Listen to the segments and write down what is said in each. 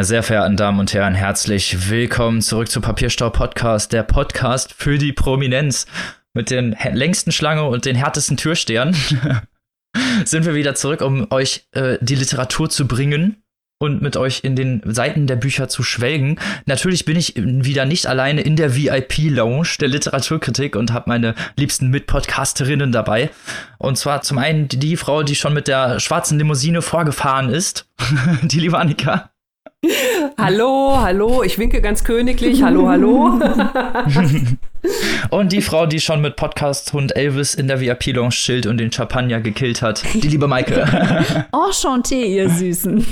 Meine sehr verehrten Damen und Herren, herzlich willkommen zurück zu Papierstau Podcast, der Podcast für die Prominenz. Mit den längsten Schlange und den härtesten Türstern sind wir wieder zurück, um euch äh, die Literatur zu bringen und mit euch in den Seiten der Bücher zu schwelgen. Natürlich bin ich wieder nicht alleine in der VIP-Lounge der Literaturkritik und habe meine liebsten Mitpodcasterinnen dabei. Und zwar zum einen die Frau, die schon mit der schwarzen Limousine vorgefahren ist, die liebe Annika. Hallo, hallo, ich winke ganz königlich. Hallo, hallo. und die Frau, die schon mit Podcast Hund Elvis in der VIP-Lounge chillt und den Champagner gekillt hat, die liebe Maike. Enchanté, ihr Süßen.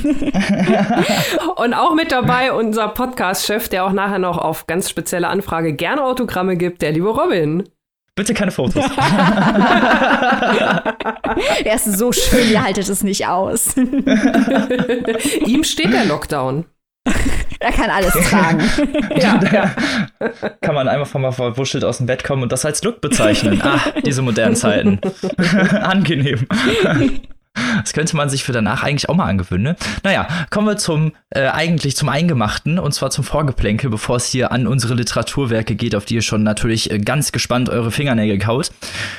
und auch mit dabei unser Podcast-Chef, der auch nachher noch auf ganz spezielle Anfrage gerne Autogramme gibt, der liebe Robin. Bitte keine Fotos. er ist so schön, ihr haltet es nicht aus. Ihm steht der Lockdown. Er kann alles tragen. ja, ja. Kann man einfach mal verwuschelt aus dem Bett kommen und das als Look bezeichnen. Ah, diese modernen Zeiten. Angenehm. Das könnte man sich für danach eigentlich auch mal angewöhnen. Ne? Naja, kommen wir zum äh, eigentlich zum Eingemachten und zwar zum Vorgeplänkel, bevor es hier an unsere Literaturwerke geht, auf die ihr schon natürlich äh, ganz gespannt eure Fingernägel kaut.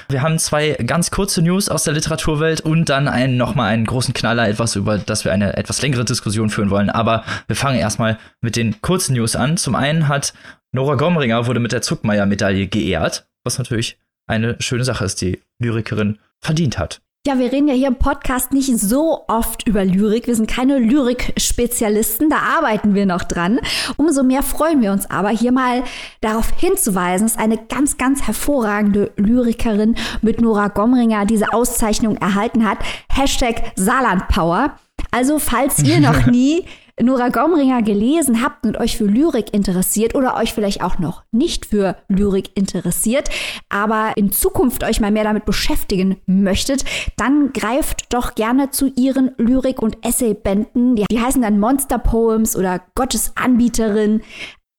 Wir haben zwei ganz kurze News aus der Literaturwelt und dann einen nochmal einen großen Knaller, etwas über das wir eine etwas längere Diskussion führen wollen. Aber wir fangen erstmal mit den kurzen News an. Zum einen hat Nora Gomringer wurde mit der Zuckmeier-Medaille geehrt, was natürlich eine schöne Sache ist, die Lyrikerin verdient hat. Ja, wir reden ja hier im Podcast nicht so oft über Lyrik. Wir sind keine Lyrik-Spezialisten, da arbeiten wir noch dran. Umso mehr freuen wir uns aber, hier mal darauf hinzuweisen, dass eine ganz, ganz hervorragende Lyrikerin mit Nora Gomringer diese Auszeichnung erhalten hat. Hashtag Saarlandpower. Also, falls ihr noch nie Nora Gomringer gelesen habt und euch für Lyrik interessiert oder euch vielleicht auch noch nicht für Lyrik interessiert, aber in Zukunft euch mal mehr damit beschäftigen möchtet, dann greift doch gerne zu ihren Lyrik- und Essaybänden. Die, die heißen dann Monster Poems oder Gottes Anbieterin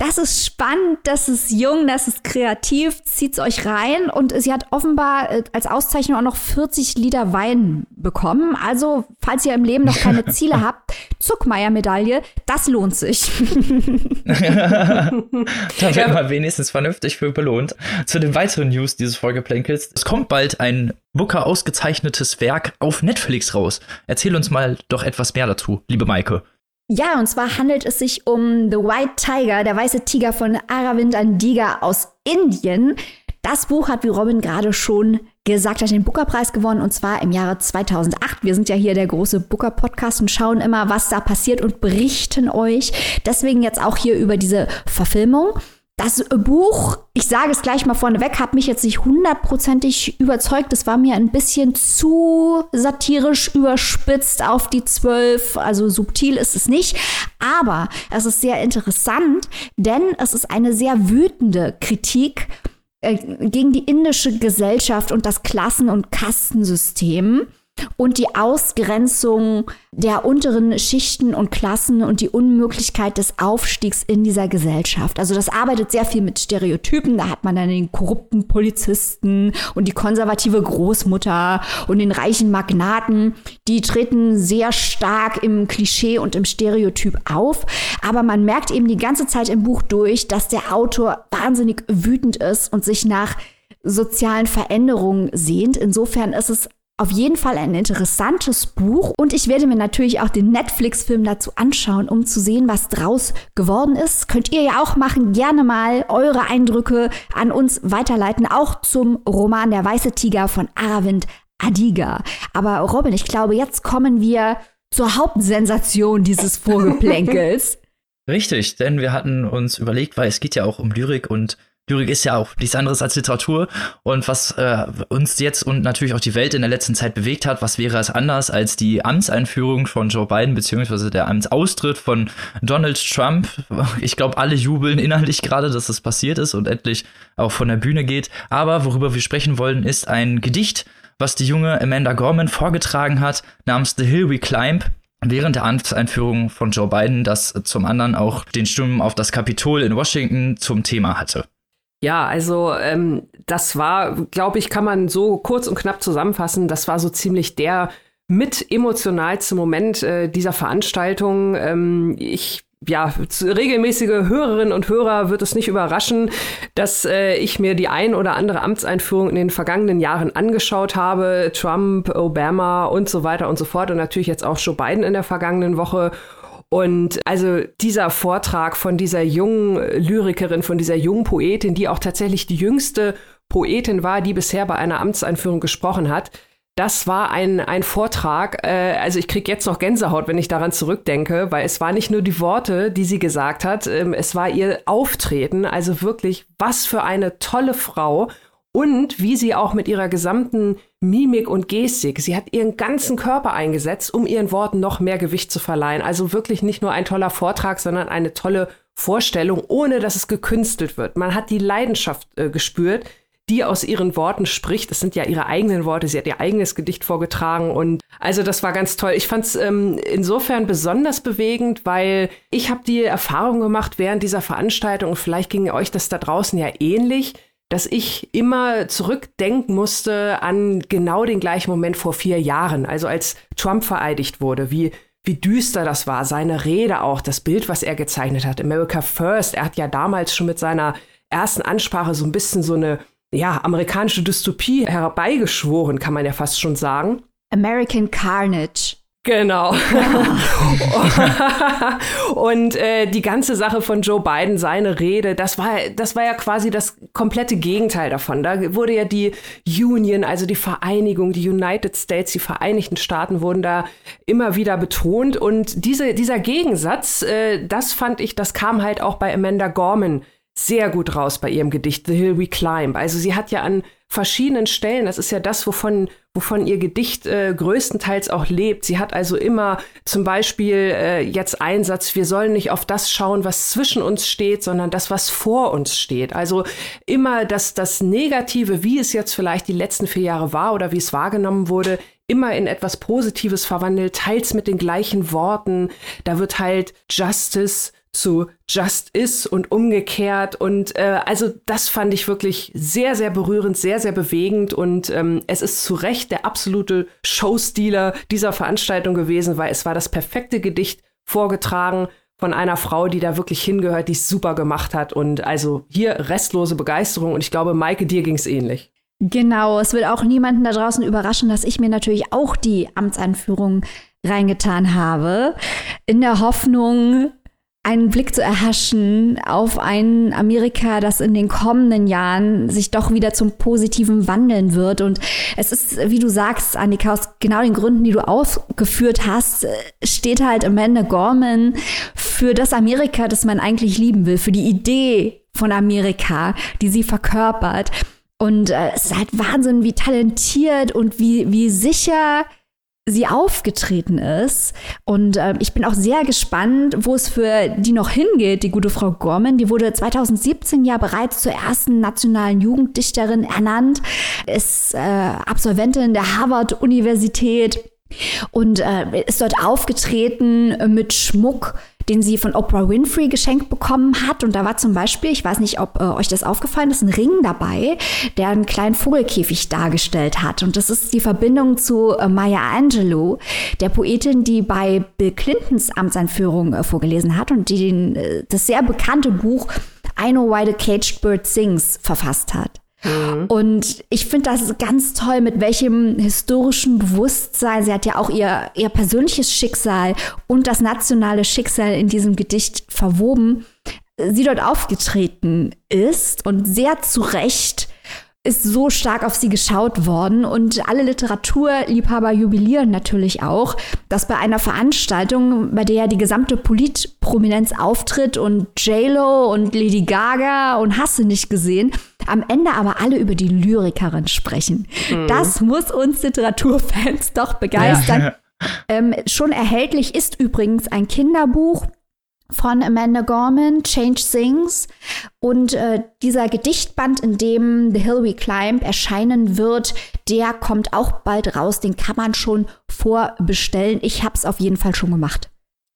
das ist spannend, das ist jung, das ist kreativ, zieht's euch rein und sie hat offenbar äh, als Auszeichnung auch noch 40 Liter Wein bekommen. Also, falls ihr im Leben noch keine Ziele habt, Zuckmeier-Medaille, das lohnt sich. da wird ja. man wenigstens vernünftig für belohnt. Zu den weiteren News dieses Folgeplänkels. Es kommt bald ein Booker ausgezeichnetes Werk auf Netflix raus. Erzähl uns mal doch etwas mehr dazu, liebe Maike. Ja, und zwar handelt es sich um The White Tiger, der weiße Tiger von Aravind Andiga aus Indien. Das Buch hat, wie Robin gerade schon gesagt hat, den Booker-Preis gewonnen und zwar im Jahre 2008. Wir sind ja hier der große Booker-Podcast und schauen immer, was da passiert und berichten euch. Deswegen jetzt auch hier über diese Verfilmung. Das Buch, ich sage es gleich mal vorneweg, hat mich jetzt nicht hundertprozentig überzeugt. Es war mir ein bisschen zu satirisch überspitzt auf die zwölf. Also subtil ist es nicht. Aber es ist sehr interessant, denn es ist eine sehr wütende Kritik äh, gegen die indische Gesellschaft und das Klassen- und Kastensystem und die Ausgrenzung der unteren Schichten und Klassen und die Unmöglichkeit des Aufstiegs in dieser Gesellschaft. Also das arbeitet sehr viel mit Stereotypen. Da hat man dann den korrupten Polizisten und die konservative Großmutter und den reichen Magnaten. Die treten sehr stark im Klischee und im Stereotyp auf. Aber man merkt eben die ganze Zeit im Buch durch, dass der Autor wahnsinnig wütend ist und sich nach sozialen Veränderungen sehnt. Insofern ist es auf jeden Fall ein interessantes Buch und ich werde mir natürlich auch den Netflix-Film dazu anschauen, um zu sehen, was draus geworden ist. Könnt ihr ja auch machen, gerne mal eure Eindrücke an uns weiterleiten, auch zum Roman Der weiße Tiger von Aravind Adiga. Aber Robin, ich glaube, jetzt kommen wir zur Hauptsensation dieses Vorgeplänkels. Richtig, denn wir hatten uns überlegt, weil es geht ja auch um Lyrik und Lyrik ist ja auch nichts anderes als Literatur. Und was äh, uns jetzt und natürlich auch die Welt in der letzten Zeit bewegt hat, was wäre es anders als die Amtseinführung von Joe Biden, beziehungsweise der Amtsaustritt von Donald Trump? Ich glaube, alle jubeln innerlich gerade, dass das passiert ist und endlich auch von der Bühne geht. Aber worüber wir sprechen wollen, ist ein Gedicht, was die junge Amanda Gorman vorgetragen hat, namens The Hill We Climb während der Amtseinführung von Joe Biden, das zum anderen auch den Stimmen auf das Kapitol in Washington zum Thema hatte. Ja, also ähm, das war, glaube ich, kann man so kurz und knapp zusammenfassen, das war so ziemlich der mit emotionalste Moment äh, dieser Veranstaltung. Ähm, ich ja, regelmäßige Hörerinnen und Hörer wird es nicht überraschen, dass äh, ich mir die ein oder andere Amtseinführung in den vergangenen Jahren angeschaut habe. Trump, Obama und so weiter und so fort. Und natürlich jetzt auch Joe Biden in der vergangenen Woche. Und also dieser Vortrag von dieser jungen Lyrikerin, von dieser jungen Poetin, die auch tatsächlich die jüngste Poetin war, die bisher bei einer Amtseinführung gesprochen hat, das war ein, ein Vortrag. Äh, also ich kriege jetzt noch Gänsehaut, wenn ich daran zurückdenke, weil es war nicht nur die Worte, die sie gesagt hat, ähm, es war ihr Auftreten. Also wirklich, was für eine tolle Frau. Und wie sie auch mit ihrer gesamten Mimik und Gestik, sie hat ihren ganzen Körper eingesetzt, um ihren Worten noch mehr Gewicht zu verleihen. Also wirklich nicht nur ein toller Vortrag, sondern eine tolle Vorstellung, ohne dass es gekünstelt wird. Man hat die Leidenschaft äh, gespürt, die aus ihren Worten spricht. Das sind ja ihre eigenen Worte. Sie hat ihr eigenes Gedicht vorgetragen und also das war ganz toll. Ich fand es ähm, insofern besonders bewegend, weil ich habe die Erfahrung gemacht während dieser Veranstaltung und vielleicht ging euch das da draußen ja ähnlich dass ich immer zurückdenken musste an genau den gleichen Moment vor vier Jahren, also als Trump vereidigt wurde, wie wie düster das war, seine Rede auch, das Bild, was er gezeichnet hat, America First. Er hat ja damals schon mit seiner ersten Ansprache so ein bisschen so eine ja, amerikanische Dystopie herbeigeschworen, kann man ja fast schon sagen. American Carnage. Genau. und äh, die ganze Sache von Joe Biden, seine Rede, das war, das war ja quasi das komplette Gegenteil davon. Da wurde ja die Union, also die Vereinigung, die United States, die Vereinigten Staaten wurden da immer wieder betont. Und diese, dieser Gegensatz, äh, das fand ich, das kam halt auch bei Amanda Gorman sehr gut raus bei ihrem Gedicht The Hill We Climb. Also sie hat ja an verschiedenen Stellen, das ist ja das, wovon, wovon ihr Gedicht äh, größtenteils auch lebt. Sie hat also immer zum Beispiel äh, jetzt Einsatz, wir sollen nicht auf das schauen, was zwischen uns steht, sondern das, was vor uns steht. Also immer das, das Negative, wie es jetzt vielleicht die letzten vier Jahre war oder wie es wahrgenommen wurde, immer in etwas Positives verwandelt, teils mit den gleichen Worten. Da wird halt Justice zu Just Is und umgekehrt. Und äh, also das fand ich wirklich sehr, sehr berührend, sehr, sehr bewegend. Und ähm, es ist zu Recht der absolute Showstealer dieser Veranstaltung gewesen, weil es war das perfekte Gedicht vorgetragen von einer Frau, die da wirklich hingehört, die es super gemacht hat. Und also hier restlose Begeisterung. Und ich glaube, Maike, dir ging es ähnlich. Genau, es wird auch niemanden da draußen überraschen, dass ich mir natürlich auch die Amtsanführung reingetan habe, in der Hoffnung, einen Blick zu erhaschen auf ein Amerika, das in den kommenden Jahren sich doch wieder zum Positiven wandeln wird. Und es ist, wie du sagst, Annika, aus genau den Gründen, die du ausgeführt hast, steht halt Amanda Gorman für das Amerika, das man eigentlich lieben will, für die Idee von Amerika, die sie verkörpert. Und äh, es ist halt Wahnsinn, wie talentiert und wie, wie sicher sie aufgetreten ist. Und äh, ich bin auch sehr gespannt, wo es für die noch hingeht, die gute Frau Gorman. Die wurde 2017 ja bereits zur ersten nationalen Jugenddichterin ernannt, ist äh, Absolventin der Harvard-Universität und äh, ist dort aufgetreten mit Schmuck, den sie von Oprah Winfrey geschenkt bekommen hat. Und da war zum Beispiel, ich weiß nicht, ob äh, euch das aufgefallen ist, ein Ring dabei, der einen kleinen Vogelkäfig dargestellt hat. Und das ist die Verbindung zu äh, Maya Angelou, der Poetin, die bei Bill Clintons Amtseinführung äh, vorgelesen hat und die den, äh, das sehr bekannte Buch I Know Why the Caged Bird Sings verfasst hat. Mhm. Und ich finde das ganz toll, mit welchem historischen Bewusstsein, sie hat ja auch ihr, ihr persönliches Schicksal und das nationale Schicksal in diesem Gedicht verwoben, sie dort aufgetreten ist und sehr zu Recht ist so stark auf sie geschaut worden und alle Literaturliebhaber jubilieren natürlich auch, dass bei einer Veranstaltung, bei der ja die gesamte Politprominenz auftritt und JLo und Lady Gaga und Hasse nicht gesehen, am Ende aber alle über die Lyrikerin sprechen. Mhm. Das muss uns Literaturfans doch begeistern. Ja. Ähm, schon erhältlich ist übrigens ein Kinderbuch von Amanda Gorman, Change Things. Und äh, dieser Gedichtband, in dem The Hill We Climb erscheinen wird, der kommt auch bald raus. Den kann man schon vorbestellen. Ich habe es auf jeden Fall schon gemacht.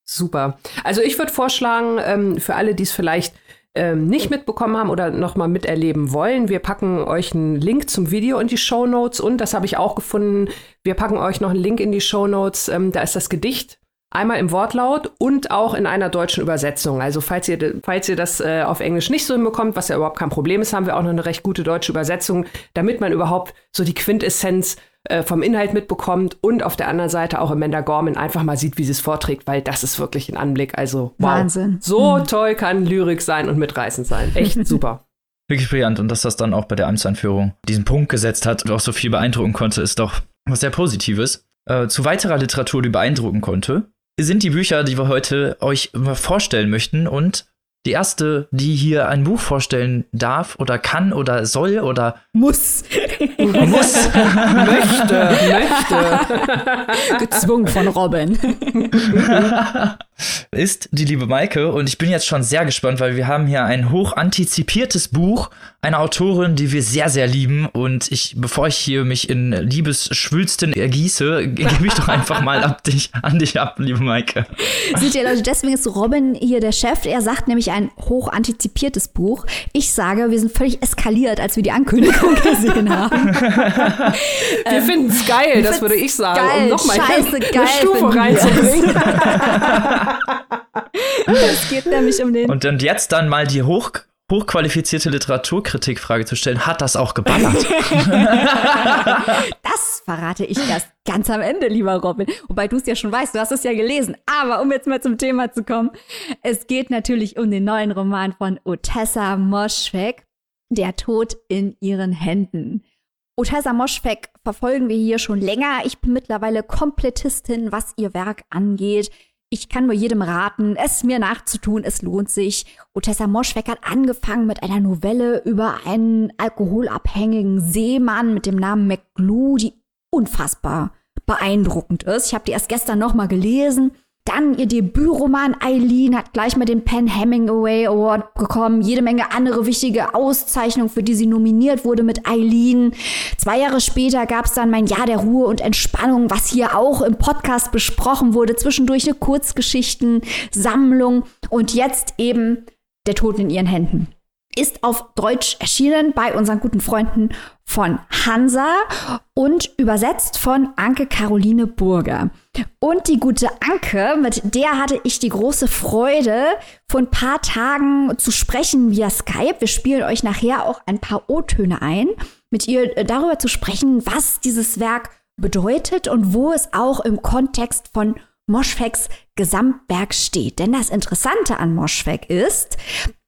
Super. Also ich würde vorschlagen, ähm, für alle, die es vielleicht ähm, nicht mitbekommen haben oder nochmal miterleben wollen, wir packen euch einen Link zum Video in die Show Notes und das habe ich auch gefunden. Wir packen euch noch einen Link in die Show Notes. Ähm, da ist das Gedicht einmal im Wortlaut und auch in einer deutschen Übersetzung. Also falls ihr, falls ihr das äh, auf Englisch nicht so hinbekommt, was ja überhaupt kein Problem ist, haben wir auch noch eine recht gute deutsche Übersetzung, damit man überhaupt so die Quintessenz äh, vom Inhalt mitbekommt und auf der anderen Seite auch Amanda Gorman einfach mal sieht, wie sie es vorträgt, weil das ist wirklich ein Anblick. Also wow. Wahnsinn. So mhm. toll kann Lyrik sein und mitreißend sein. Echt super. Wirklich brillant. Und dass das dann auch bei der Amtsanführung diesen Punkt gesetzt hat und auch so viel beeindrucken konnte, ist doch was sehr Positives. Äh, zu weiterer Literatur, die beeindrucken konnte, sind die Bücher, die wir heute euch vorstellen möchten. Und die erste, die hier ein Buch vorstellen darf oder kann oder soll oder muss. muss. möchte, möchte. Gezwungen von Robin. ist die liebe Maike und ich bin jetzt schon sehr gespannt, weil wir haben hier ein hoch antizipiertes Buch einer Autorin, die wir sehr, sehr lieben und ich, bevor ich hier mich in Liebesschwülsten ergieße, gebe ich doch einfach mal ab dich, an dich ab, liebe Maike. Seht ihr Leute, deswegen ist Robin hier der Chef. Er sagt nämlich ein hoch antizipiertes Buch. Ich sage, wir sind völlig eskaliert, als wir die Ankündigung gesehen haben. wir ähm, finden es geil, das würde ich sagen, geil, um nochmal eine geil Stufe reinzubringen. es geht nämlich um den. Und, und jetzt dann mal die hoch, hochqualifizierte Literaturkritikfrage zu stellen, hat das auch geballert? das verrate ich erst ganz am Ende, lieber Robin. Wobei du es ja schon weißt, du hast es ja gelesen. Aber um jetzt mal zum Thema zu kommen, es geht natürlich um den neuen Roman von Otessa Moschweg, Der Tod in ihren Händen. Otessa Moschweg verfolgen wir hier schon länger. Ich bin mittlerweile Komplettistin, was ihr Werk angeht. Ich kann nur jedem raten, es mir nachzutun, es lohnt sich. Otessa Moschweg hat angefangen mit einer Novelle über einen alkoholabhängigen Seemann mit dem Namen McGlue, die unfassbar beeindruckend ist. Ich habe die erst gestern noch mal gelesen dann ihr Debütroman Eileen hat gleich mal den Penn Hemingway Award bekommen. Jede Menge andere wichtige Auszeichnungen, für die sie nominiert wurde mit Eileen. Zwei Jahre später gab es dann mein Jahr der Ruhe und Entspannung, was hier auch im Podcast besprochen wurde. Zwischendurch eine Kurzgeschichtensammlung und jetzt eben der Tod in ihren Händen ist auf Deutsch erschienen bei unseren guten Freunden von Hansa und übersetzt von Anke Caroline Burger. Und die gute Anke, mit der hatte ich die große Freude, vor ein paar Tagen zu sprechen via Skype. Wir spielen euch nachher auch ein paar O-Töne ein, mit ihr äh, darüber zu sprechen, was dieses Werk bedeutet und wo es auch im Kontext von Moschwegs Gesamtwerk steht. Denn das Interessante an Moschweg ist,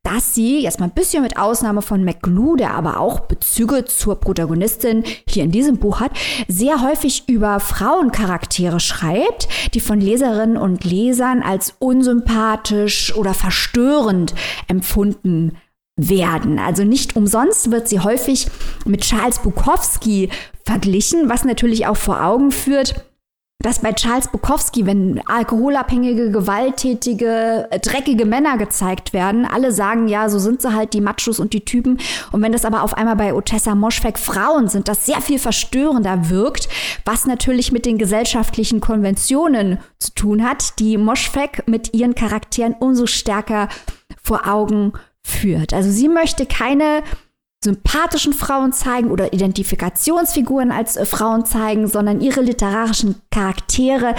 dass sie, jetzt mal ein bisschen mit Ausnahme von McGlue, der aber auch Bezüge zur Protagonistin hier in diesem Buch hat, sehr häufig über Frauencharaktere schreibt, die von Leserinnen und Lesern als unsympathisch oder verstörend empfunden werden. Also nicht umsonst wird sie häufig mit Charles Bukowski verglichen, was natürlich auch vor Augen führt, dass bei Charles Bukowski, wenn alkoholabhängige, gewalttätige, äh, dreckige Männer gezeigt werden, alle sagen, ja, so sind sie halt die Machos und die Typen. Und wenn das aber auf einmal bei Otessa Moschweg Frauen sind, das sehr viel verstörender wirkt, was natürlich mit den gesellschaftlichen Konventionen zu tun hat, die Moschweg mit ihren Charakteren umso stärker vor Augen führt. Also sie möchte keine sympathischen Frauen zeigen oder Identifikationsfiguren als äh, Frauen zeigen, sondern ihre literarischen Charaktere,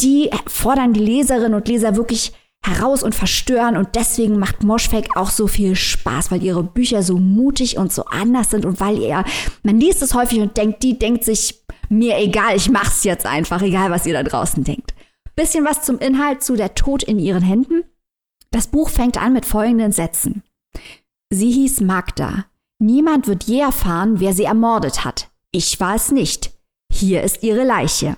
die fordern die Leserinnen und Leser wirklich heraus und verstören und deswegen macht Moschfek auch so viel Spaß, weil ihre Bücher so mutig und so anders sind und weil ihr, man liest es häufig und denkt, die denkt sich, mir egal, ich mach's jetzt einfach, egal was ihr da draußen denkt. Bisschen was zum Inhalt zu Der Tod in ihren Händen. Das Buch fängt an mit folgenden Sätzen. Sie hieß Magda, Niemand wird je erfahren, wer sie ermordet hat. Ich war es nicht. Hier ist ihre Leiche.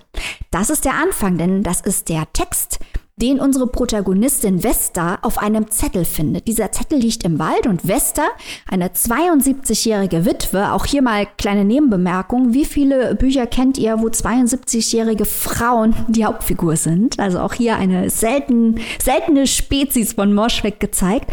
Das ist der Anfang, denn das ist der Text, den unsere Protagonistin Vesta auf einem Zettel findet. Dieser Zettel liegt im Wald und Vesta, eine 72-jährige Witwe, auch hier mal kleine Nebenbemerkung, wie viele Bücher kennt ihr, wo 72-jährige Frauen die Hauptfigur sind? Also auch hier eine selten, seltene Spezies von Moschweg gezeigt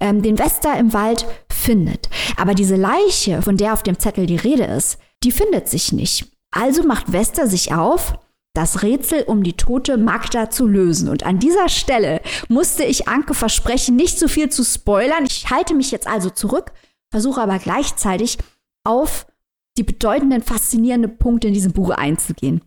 ähm, den Wester im Wald findet. Aber diese Leiche, von der auf dem Zettel die Rede ist, die findet sich nicht. Also macht Wester sich auf, das Rätsel um die tote Magda zu lösen. Und an dieser Stelle musste ich Anke versprechen, nicht zu viel zu spoilern. Ich halte mich jetzt also zurück, versuche aber gleichzeitig auf die bedeutenden, faszinierenden Punkte in diesem Buch einzugehen.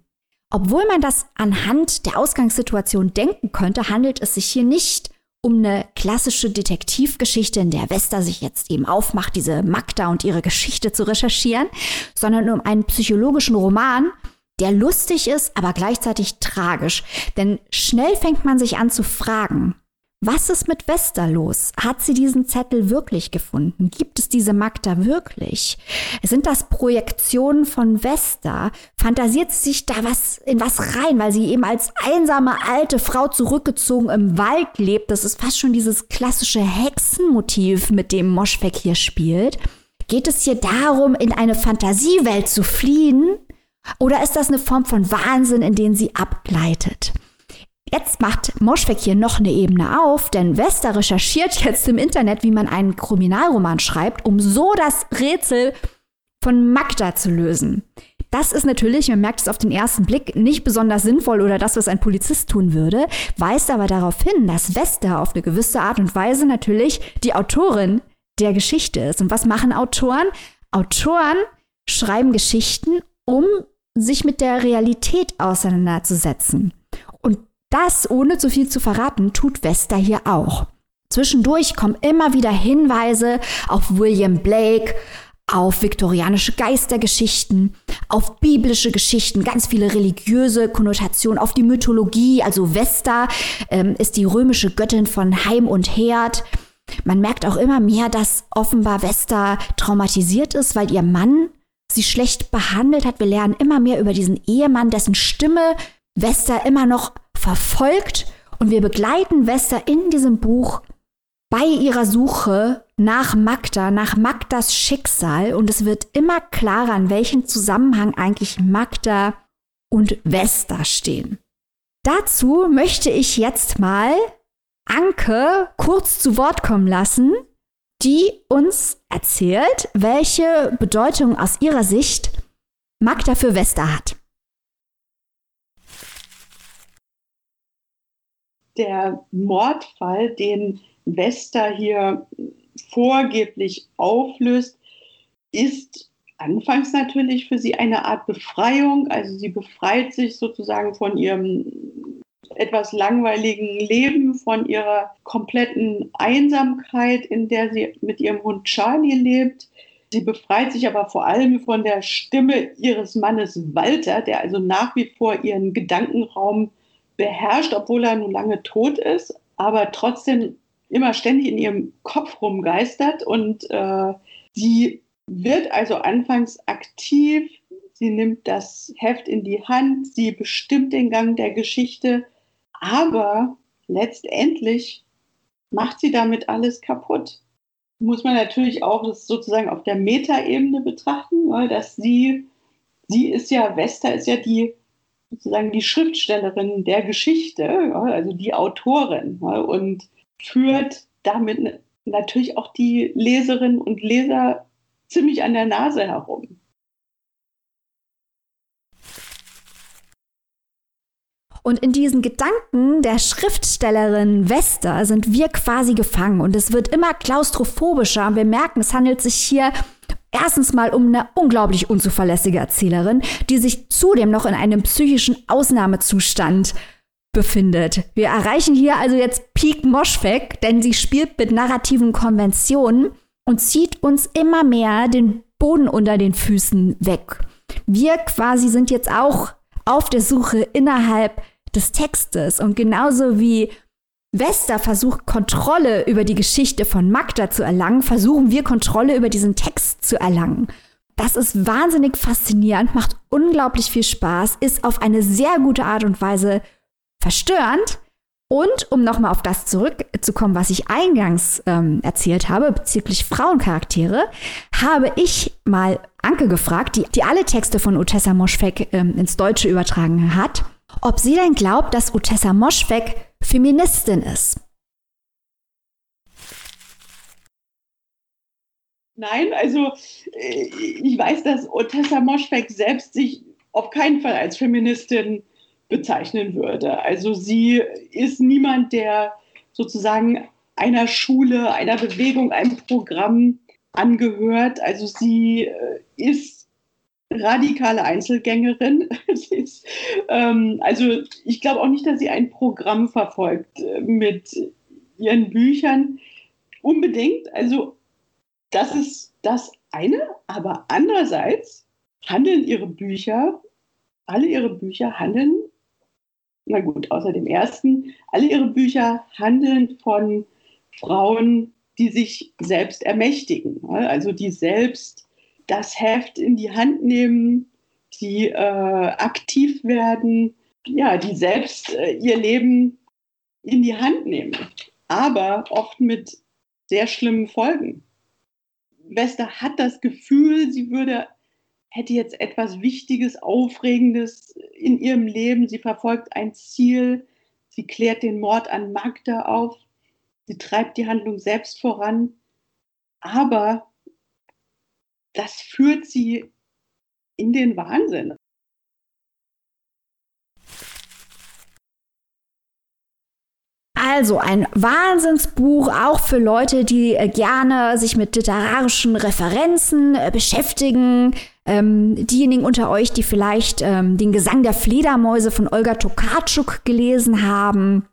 Obwohl man das anhand der Ausgangssituation denken könnte, handelt es sich hier nicht um eine klassische Detektivgeschichte, in der Vesta sich jetzt eben aufmacht, diese Magda und ihre Geschichte zu recherchieren, sondern um einen psychologischen Roman, der lustig ist, aber gleichzeitig tragisch. Denn schnell fängt man sich an zu fragen, was ist mit Vesta los? Hat sie diesen Zettel wirklich gefunden? Gibt es diese Magda wirklich? Sind das Projektionen von Vesta? Fantasiert sie sich da was in was rein, weil sie eben als einsame alte Frau zurückgezogen im Wald lebt? Das ist fast schon dieses klassische Hexenmotiv, mit dem Moschweg hier spielt. Geht es hier darum, in eine Fantasiewelt zu fliehen? Oder ist das eine Form von Wahnsinn, in den sie abgleitet? Jetzt macht Moschweg hier noch eine Ebene auf, denn Wester recherchiert jetzt im Internet, wie man einen Kriminalroman schreibt, um so das Rätsel von Magda zu lösen. Das ist natürlich, man merkt es auf den ersten Blick, nicht besonders sinnvoll oder das, was ein Polizist tun würde, weist aber darauf hin, dass Wester auf eine gewisse Art und Weise natürlich die Autorin der Geschichte ist. Und was machen Autoren? Autoren schreiben Geschichten, um sich mit der Realität auseinanderzusetzen. Das, ohne zu viel zu verraten, tut Vesta hier auch. Zwischendurch kommen immer wieder Hinweise auf William Blake, auf viktorianische Geistergeschichten, auf biblische Geschichten, ganz viele religiöse Konnotationen, auf die Mythologie. Also Vesta ähm, ist die römische Göttin von Heim und Herd. Man merkt auch immer mehr, dass offenbar Vesta traumatisiert ist, weil ihr Mann sie schlecht behandelt hat. Wir lernen immer mehr über diesen Ehemann, dessen Stimme Vesta immer noch verfolgt. Und wir begleiten Vesta in diesem Buch bei ihrer Suche nach Magda, nach Magdas Schicksal. Und es wird immer klarer, in welchem Zusammenhang eigentlich Magda und Vesta stehen. Dazu möchte ich jetzt mal Anke kurz zu Wort kommen lassen die uns erzählt, welche Bedeutung aus ihrer Sicht Magda für Vesta hat. Der Mordfall, den Vesta hier vorgeblich auflöst, ist anfangs natürlich für sie eine Art Befreiung. Also sie befreit sich sozusagen von ihrem etwas langweiligen Leben, von ihrer kompletten Einsamkeit, in der sie mit ihrem Hund Charlie lebt. Sie befreit sich aber vor allem von der Stimme ihres Mannes Walter, der also nach wie vor ihren Gedankenraum beherrscht, obwohl er nun lange tot ist, aber trotzdem immer ständig in ihrem Kopf rumgeistert. Und äh, sie wird also anfangs aktiv, sie nimmt das Heft in die Hand, sie bestimmt den Gang der Geschichte aber letztendlich macht sie damit alles kaputt. Muss man natürlich auch sozusagen auf der Metaebene betrachten, weil dass sie, sie ist ja, Vesta ist ja die sozusagen die Schriftstellerin der Geschichte, also die Autorin und führt damit natürlich auch die Leserinnen und Leser ziemlich an der Nase herum. Und in diesen Gedanken der Schriftstellerin Wester sind wir quasi gefangen. Und es wird immer klaustrophobischer. Und wir merken, es handelt sich hier erstens mal um eine unglaublich unzuverlässige Erzählerin, die sich zudem noch in einem psychischen Ausnahmezustand befindet. Wir erreichen hier also jetzt Peak Moschweg, denn sie spielt mit narrativen Konventionen und zieht uns immer mehr den Boden unter den Füßen weg. Wir quasi sind jetzt auch auf der Suche innerhalb des Textes. Und genauso wie Vesta versucht, Kontrolle über die Geschichte von Magda zu erlangen, versuchen wir Kontrolle über diesen Text zu erlangen. Das ist wahnsinnig faszinierend, macht unglaublich viel Spaß, ist auf eine sehr gute Art und Weise verstörend. Und um nochmal auf das zurückzukommen, was ich eingangs ähm, erzählt habe bezüglich Frauencharaktere, habe ich mal Anke gefragt, die, die alle Texte von Utessa Moschweg ähm, ins Deutsche übertragen hat, ob sie denn glaubt, dass Utessa Moschweg Feministin ist. Nein, also äh, ich weiß, dass Otessa Moschweg selbst sich auf keinen Fall als Feministin bezeichnen würde. Also sie ist niemand, der sozusagen einer Schule, einer Bewegung, einem Programm angehört. Also sie äh, ist radikale Einzelgängerin. ist, ähm, also ich glaube auch nicht, dass sie ein Programm verfolgt äh, mit ihren Büchern. Unbedingt. Also das ist das eine. Aber andererseits handeln ihre Bücher, alle ihre Bücher handeln, na gut, außer dem ersten, alle ihre Bücher handeln von Frauen, die sich selbst ermächtigen, also die selbst das Heft in die Hand nehmen, die äh, aktiv werden, ja, die selbst äh, ihr Leben in die Hand nehmen, aber oft mit sehr schlimmen Folgen. Wester hat das Gefühl, sie würde hätte jetzt etwas Wichtiges, Aufregendes in ihrem Leben. Sie verfolgt ein Ziel. Sie klärt den Mord an Magda auf. Sie treibt die Handlung selbst voran. Aber das führt sie in den Wahnsinn. Also ein Wahnsinnsbuch, auch für Leute, die äh, gerne sich mit literarischen Referenzen äh, beschäftigen. Ähm, diejenigen unter euch, die vielleicht ähm, den Gesang der Fledermäuse von Olga Tokarczuk gelesen haben,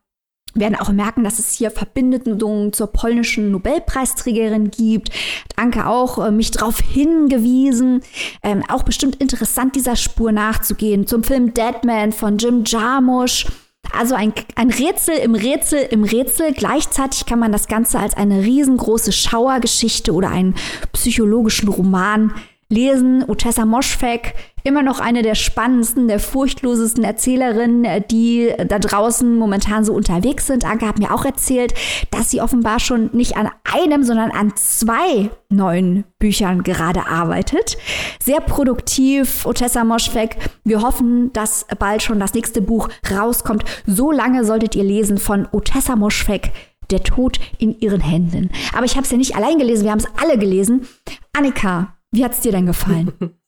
werden auch merken, dass es hier Verbindungen zur polnischen Nobelpreisträgerin gibt. Danke auch äh, mich darauf hingewiesen. Ähm, auch bestimmt interessant, dieser Spur nachzugehen. Zum Film Deadman von Jim Jarmusch also ein, ein Rätsel im Rätsel im Rätsel. Gleichzeitig kann man das Ganze als eine riesengroße Schauergeschichte oder einen psychologischen Roman lesen. Utessa Moschfek, immer noch eine der spannendsten, der furchtlosesten Erzählerinnen, die da draußen momentan so unterwegs sind. Anke hat mir auch erzählt, dass sie offenbar schon nicht an einem, sondern an zwei neuen Büchern gerade arbeitet. Sehr produktiv, Otessa Moschfek. Wir hoffen, dass bald schon das nächste Buch rauskommt. So lange solltet ihr lesen von Otessa Moschfek. Der Tod in ihren Händen. Aber ich habe es ja nicht allein gelesen, wir haben es alle gelesen. Annika, wie hat es dir denn gefallen?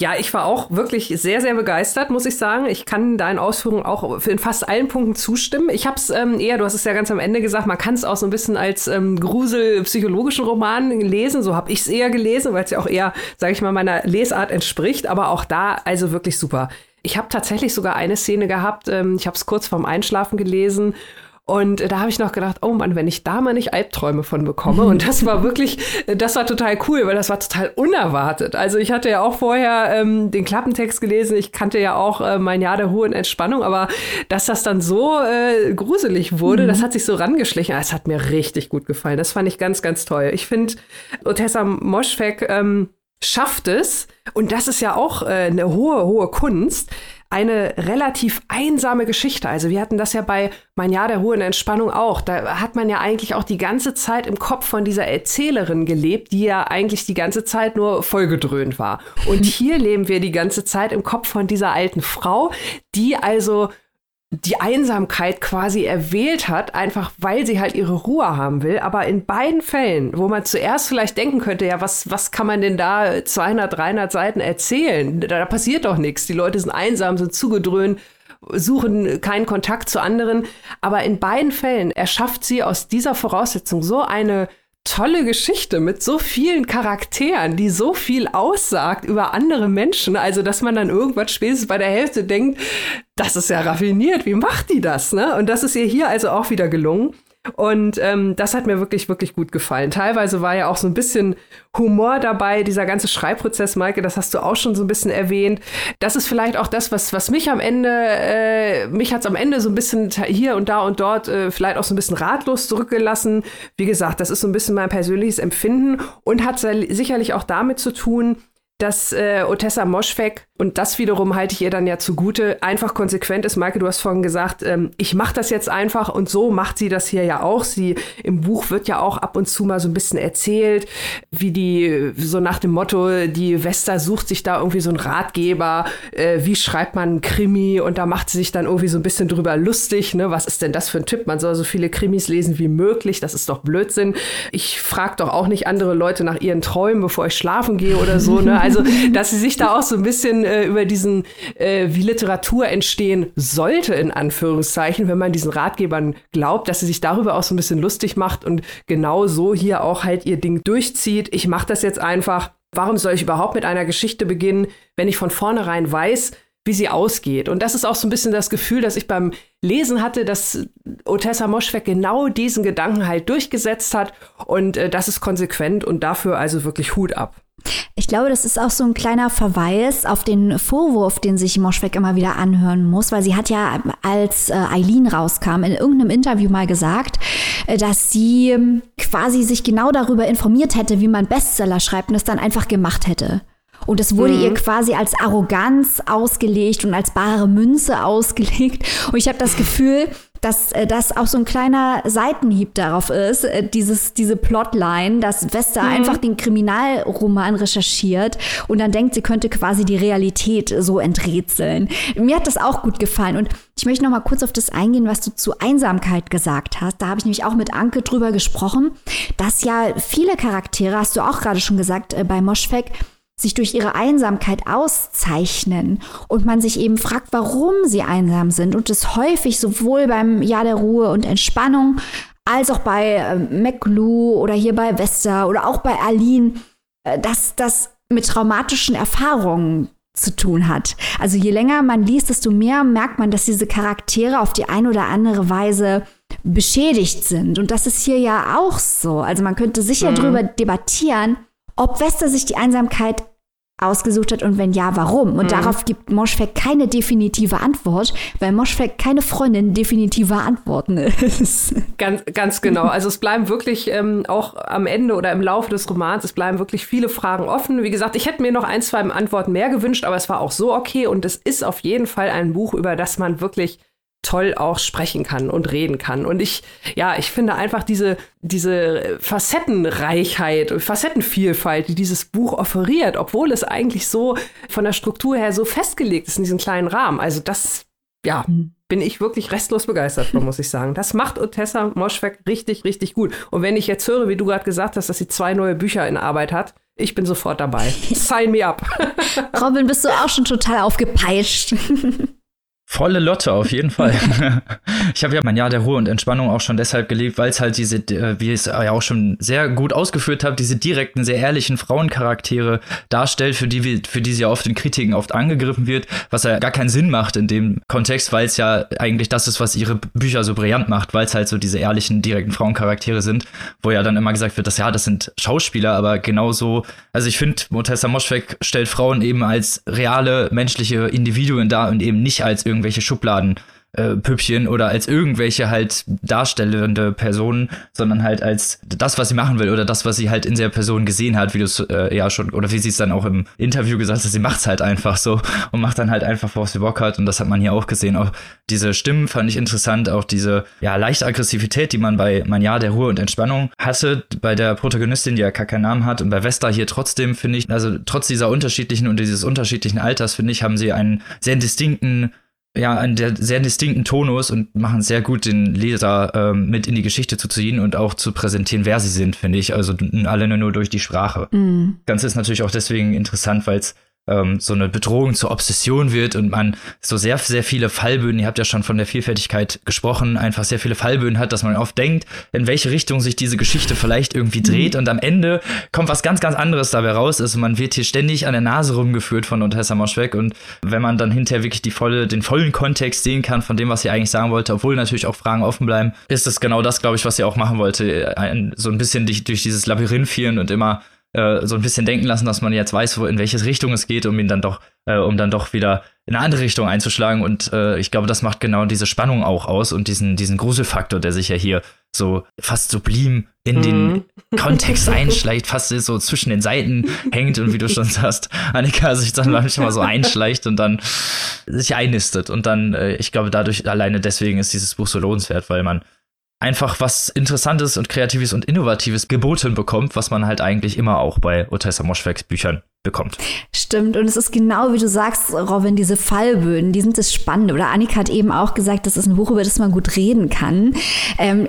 Ja, ich war auch wirklich sehr, sehr begeistert, muss ich sagen. Ich kann deinen Ausführungen auch in fast allen Punkten zustimmen. Ich habe es ähm, eher, du hast es ja ganz am Ende gesagt, man kann es auch so ein bisschen als ähm, Grusel-psychologischen Roman lesen. So habe ich es eher gelesen, weil es ja auch eher, sage ich mal, meiner Lesart entspricht. Aber auch da also wirklich super. Ich habe tatsächlich sogar eine Szene gehabt, ähm, ich habe es kurz vorm Einschlafen gelesen und da habe ich noch gedacht, oh Mann, wenn ich da mal nicht Albträume von bekomme. Und das war wirklich, das war total cool, weil das war total unerwartet. Also ich hatte ja auch vorher ähm, den Klappentext gelesen, ich kannte ja auch äh, mein Jahr der hohen Entspannung, aber dass das dann so äh, gruselig wurde, mhm. das hat sich so rangeschlichen. Es hat mir richtig gut gefallen. Das fand ich ganz, ganz toll. Ich finde, Otessa Moschfek ähm, schafft es, und das ist ja auch äh, eine hohe, hohe Kunst, eine relativ einsame Geschichte. Also wir hatten das ja bei Mein Jahr der hohen Entspannung auch. Da hat man ja eigentlich auch die ganze Zeit im Kopf von dieser Erzählerin gelebt, die ja eigentlich die ganze Zeit nur vollgedröhnt war. Und hier leben wir die ganze Zeit im Kopf von dieser alten Frau, die also die Einsamkeit quasi erwählt hat, einfach weil sie halt ihre Ruhe haben will. Aber in beiden Fällen, wo man zuerst vielleicht denken könnte, ja, was, was kann man denn da 200, 300 Seiten erzählen? Da, da passiert doch nichts. Die Leute sind einsam, sind zugedröhnt, suchen keinen Kontakt zu anderen. Aber in beiden Fällen erschafft sie aus dieser Voraussetzung so eine tolle Geschichte mit so vielen Charakteren, die so viel aussagt über andere Menschen, also dass man dann irgendwann spätestens bei der Hälfte denkt, das ist ja raffiniert, wie macht die das? Ne? Und das ist ihr hier also auch wieder gelungen. Und ähm, das hat mir wirklich, wirklich gut gefallen. Teilweise war ja auch so ein bisschen Humor dabei, dieser ganze Schreibprozess, Maike, das hast du auch schon so ein bisschen erwähnt. Das ist vielleicht auch das, was, was mich am Ende, äh, mich hat es am Ende so ein bisschen hier und da und dort äh, vielleicht auch so ein bisschen ratlos zurückgelassen. Wie gesagt, das ist so ein bisschen mein persönliches Empfinden und hat sicherlich auch damit zu tun, dass äh, Otessa Moschfek, und das wiederum halte ich ihr dann ja zugute, einfach konsequent ist. Maike, du hast vorhin gesagt, ähm, ich mache das jetzt einfach und so macht sie das hier ja auch. Sie im Buch wird ja auch ab und zu mal so ein bisschen erzählt, wie die, so nach dem Motto, die Vesta sucht sich da irgendwie so einen Ratgeber, äh, wie schreibt man einen Krimi und da macht sie sich dann irgendwie so ein bisschen drüber lustig, ne? Was ist denn das für ein Tipp? Man soll so viele Krimis lesen wie möglich, das ist doch Blödsinn. Ich frage doch auch nicht andere Leute nach ihren Träumen, bevor ich schlafen gehe oder so, ne? Also, dass sie sich da auch so ein bisschen äh, über diesen, äh, wie Literatur entstehen sollte, in Anführungszeichen, wenn man diesen Ratgebern glaubt, dass sie sich darüber auch so ein bisschen lustig macht und genau so hier auch halt ihr Ding durchzieht. Ich mache das jetzt einfach. Warum soll ich überhaupt mit einer Geschichte beginnen, wenn ich von vornherein weiß, wie sie ausgeht. Und das ist auch so ein bisschen das Gefühl, das ich beim Lesen hatte, dass Otessa Moschweg genau diesen Gedanken halt durchgesetzt hat. Und äh, das ist konsequent und dafür also wirklich Hut ab. Ich glaube, das ist auch so ein kleiner Verweis auf den Vorwurf, den sich Moschweg immer wieder anhören muss, weil sie hat ja, als äh, Eileen rauskam, in irgendeinem Interview mal gesagt, äh, dass sie ähm, quasi sich genau darüber informiert hätte, wie man Bestseller schreibt und es dann einfach gemacht hätte. Und es wurde mhm. ihr quasi als Arroganz ausgelegt und als bare Münze ausgelegt. Und ich habe das Gefühl, dass äh, das auch so ein kleiner Seitenhieb darauf ist, äh, dieses, diese Plotline, dass Vesta mhm. einfach den Kriminalroman recherchiert und dann denkt, sie könnte quasi die Realität so enträtseln. Mir hat das auch gut gefallen und ich möchte noch mal kurz auf das eingehen, was du zu Einsamkeit gesagt hast. Da habe ich nämlich auch mit Anke drüber gesprochen, dass ja viele Charaktere, hast du auch gerade schon gesagt, äh, bei Moschfek, sich durch ihre Einsamkeit auszeichnen und man sich eben fragt, warum sie einsam sind und es häufig sowohl beim Jahr der Ruhe und Entspannung als auch bei äh, McLu oder hier bei Vesta oder auch bei Aline, äh, dass das mit traumatischen Erfahrungen zu tun hat. Also je länger man liest, desto mehr merkt man, dass diese Charaktere auf die eine oder andere Weise beschädigt sind. Und das ist hier ja auch so. Also man könnte sicher mhm. darüber debattieren, ob Wester sich die Einsamkeit ausgesucht hat und wenn ja, warum. Und mhm. darauf gibt Moschfek keine definitive Antwort, weil Moschfek keine Freundin definitiver Antworten ist. Ganz, ganz genau. Also es bleiben wirklich ähm, auch am Ende oder im Laufe des Romans, es bleiben wirklich viele Fragen offen. Wie gesagt, ich hätte mir noch ein, zwei Antworten mehr gewünscht, aber es war auch so okay und es ist auf jeden Fall ein Buch, über das man wirklich toll auch sprechen kann und reden kann. Und ich, ja, ich finde einfach diese, diese Facettenreichheit, Facettenvielfalt, die dieses Buch offeriert, obwohl es eigentlich so von der Struktur her so festgelegt ist in diesem kleinen Rahmen. Also das, ja, mhm. bin ich wirklich restlos begeistert von, muss ich sagen. Das macht Otessa Moschweg richtig, richtig gut. Und wenn ich jetzt höre, wie du gerade gesagt hast, dass sie zwei neue Bücher in Arbeit hat, ich bin sofort dabei. Sign me up. Robin, bist du auch schon total aufgepeitscht? Volle Lotte, auf jeden Fall. ich habe ja mein Jahr der Ruhe und Entspannung auch schon deshalb gelebt, weil es halt diese, äh, wie ich es ja auch schon sehr gut ausgeführt habe, diese direkten, sehr ehrlichen Frauencharaktere darstellt, für die, wir, für die sie oft in Kritiken oft angegriffen wird, was ja gar keinen Sinn macht in dem Kontext, weil es ja eigentlich das ist, was ihre Bücher so brillant macht, weil es halt so diese ehrlichen, direkten Frauencharaktere sind, wo ja dann immer gesagt wird, dass ja, das sind Schauspieler, aber genauso, also ich finde, Motessa Moschweg stellt Frauen eben als reale menschliche Individuen dar und eben nicht als irgendwie irgendwelche Schubladen äh, Püppchen oder als irgendwelche halt darstellende Personen, sondern halt als das, was sie machen will oder das, was sie halt in der Person gesehen hat, wie du es äh, ja schon, oder wie sie es dann auch im Interview gesagt hat, sie macht es halt einfach so und macht dann halt einfach, worauf sie Bock hat und das hat man hier auch gesehen. Auch diese Stimmen fand ich interessant, auch diese ja leichte Aggressivität, die man bei Mein Jahr der Ruhe und Entspannung hatte, bei der Protagonistin, die ja gar keinen Namen hat und bei Vesta hier trotzdem, finde ich, also trotz dieser unterschiedlichen und dieses unterschiedlichen Alters, finde ich, haben sie einen sehr distinkten ja, einen sehr distinkten Tonus und machen sehr gut, den Leser ähm, mit in die Geschichte zu ziehen und auch zu präsentieren, wer sie sind, finde ich. Also alle nur durch die Sprache. Mhm. Ganz ist natürlich auch deswegen interessant, weil es ähm, so eine Bedrohung zur Obsession wird und man so sehr, sehr viele Fallböden, ihr habt ja schon von der Vielfältigkeit gesprochen, einfach sehr viele Fallböden hat, dass man oft denkt, in welche Richtung sich diese Geschichte vielleicht irgendwie dreht mhm. und am Ende kommt was ganz, ganz anderes dabei raus. Also man wird hier ständig an der Nase rumgeführt von Otessa Moschweg und wenn man dann hinterher wirklich die volle, den vollen Kontext sehen kann von dem, was sie eigentlich sagen wollte, obwohl natürlich auch Fragen offen bleiben, ist es genau das, glaube ich, was sie auch machen wollte. Ein, so ein bisschen durch, durch dieses Labyrinth führen und immer äh, so ein bisschen denken lassen, dass man jetzt weiß, wo, in welche Richtung es geht, um ihn dann doch, äh, um dann doch wieder in eine andere Richtung einzuschlagen. Und äh, ich glaube, das macht genau diese Spannung auch aus und diesen, diesen Gruselfaktor, der sich ja hier so fast sublim in mhm. den Kontext einschleicht, fast so zwischen den Seiten hängt und wie du schon sagst, Annika sich dann manchmal so einschleicht und dann sich einnistet. Und dann, äh, ich glaube, dadurch alleine deswegen ist dieses Buch so lohnenswert, weil man einfach was Interessantes und Kreatives und Innovatives geboten bekommt, was man halt eigentlich immer auch bei Otessa Moschwegs Büchern bekommt. Stimmt, und es ist genau wie du sagst, Robin, diese Fallböden, die sind das Spannende. Oder Annika hat eben auch gesagt, das ist ein Buch, über das man gut reden kann. Ähm,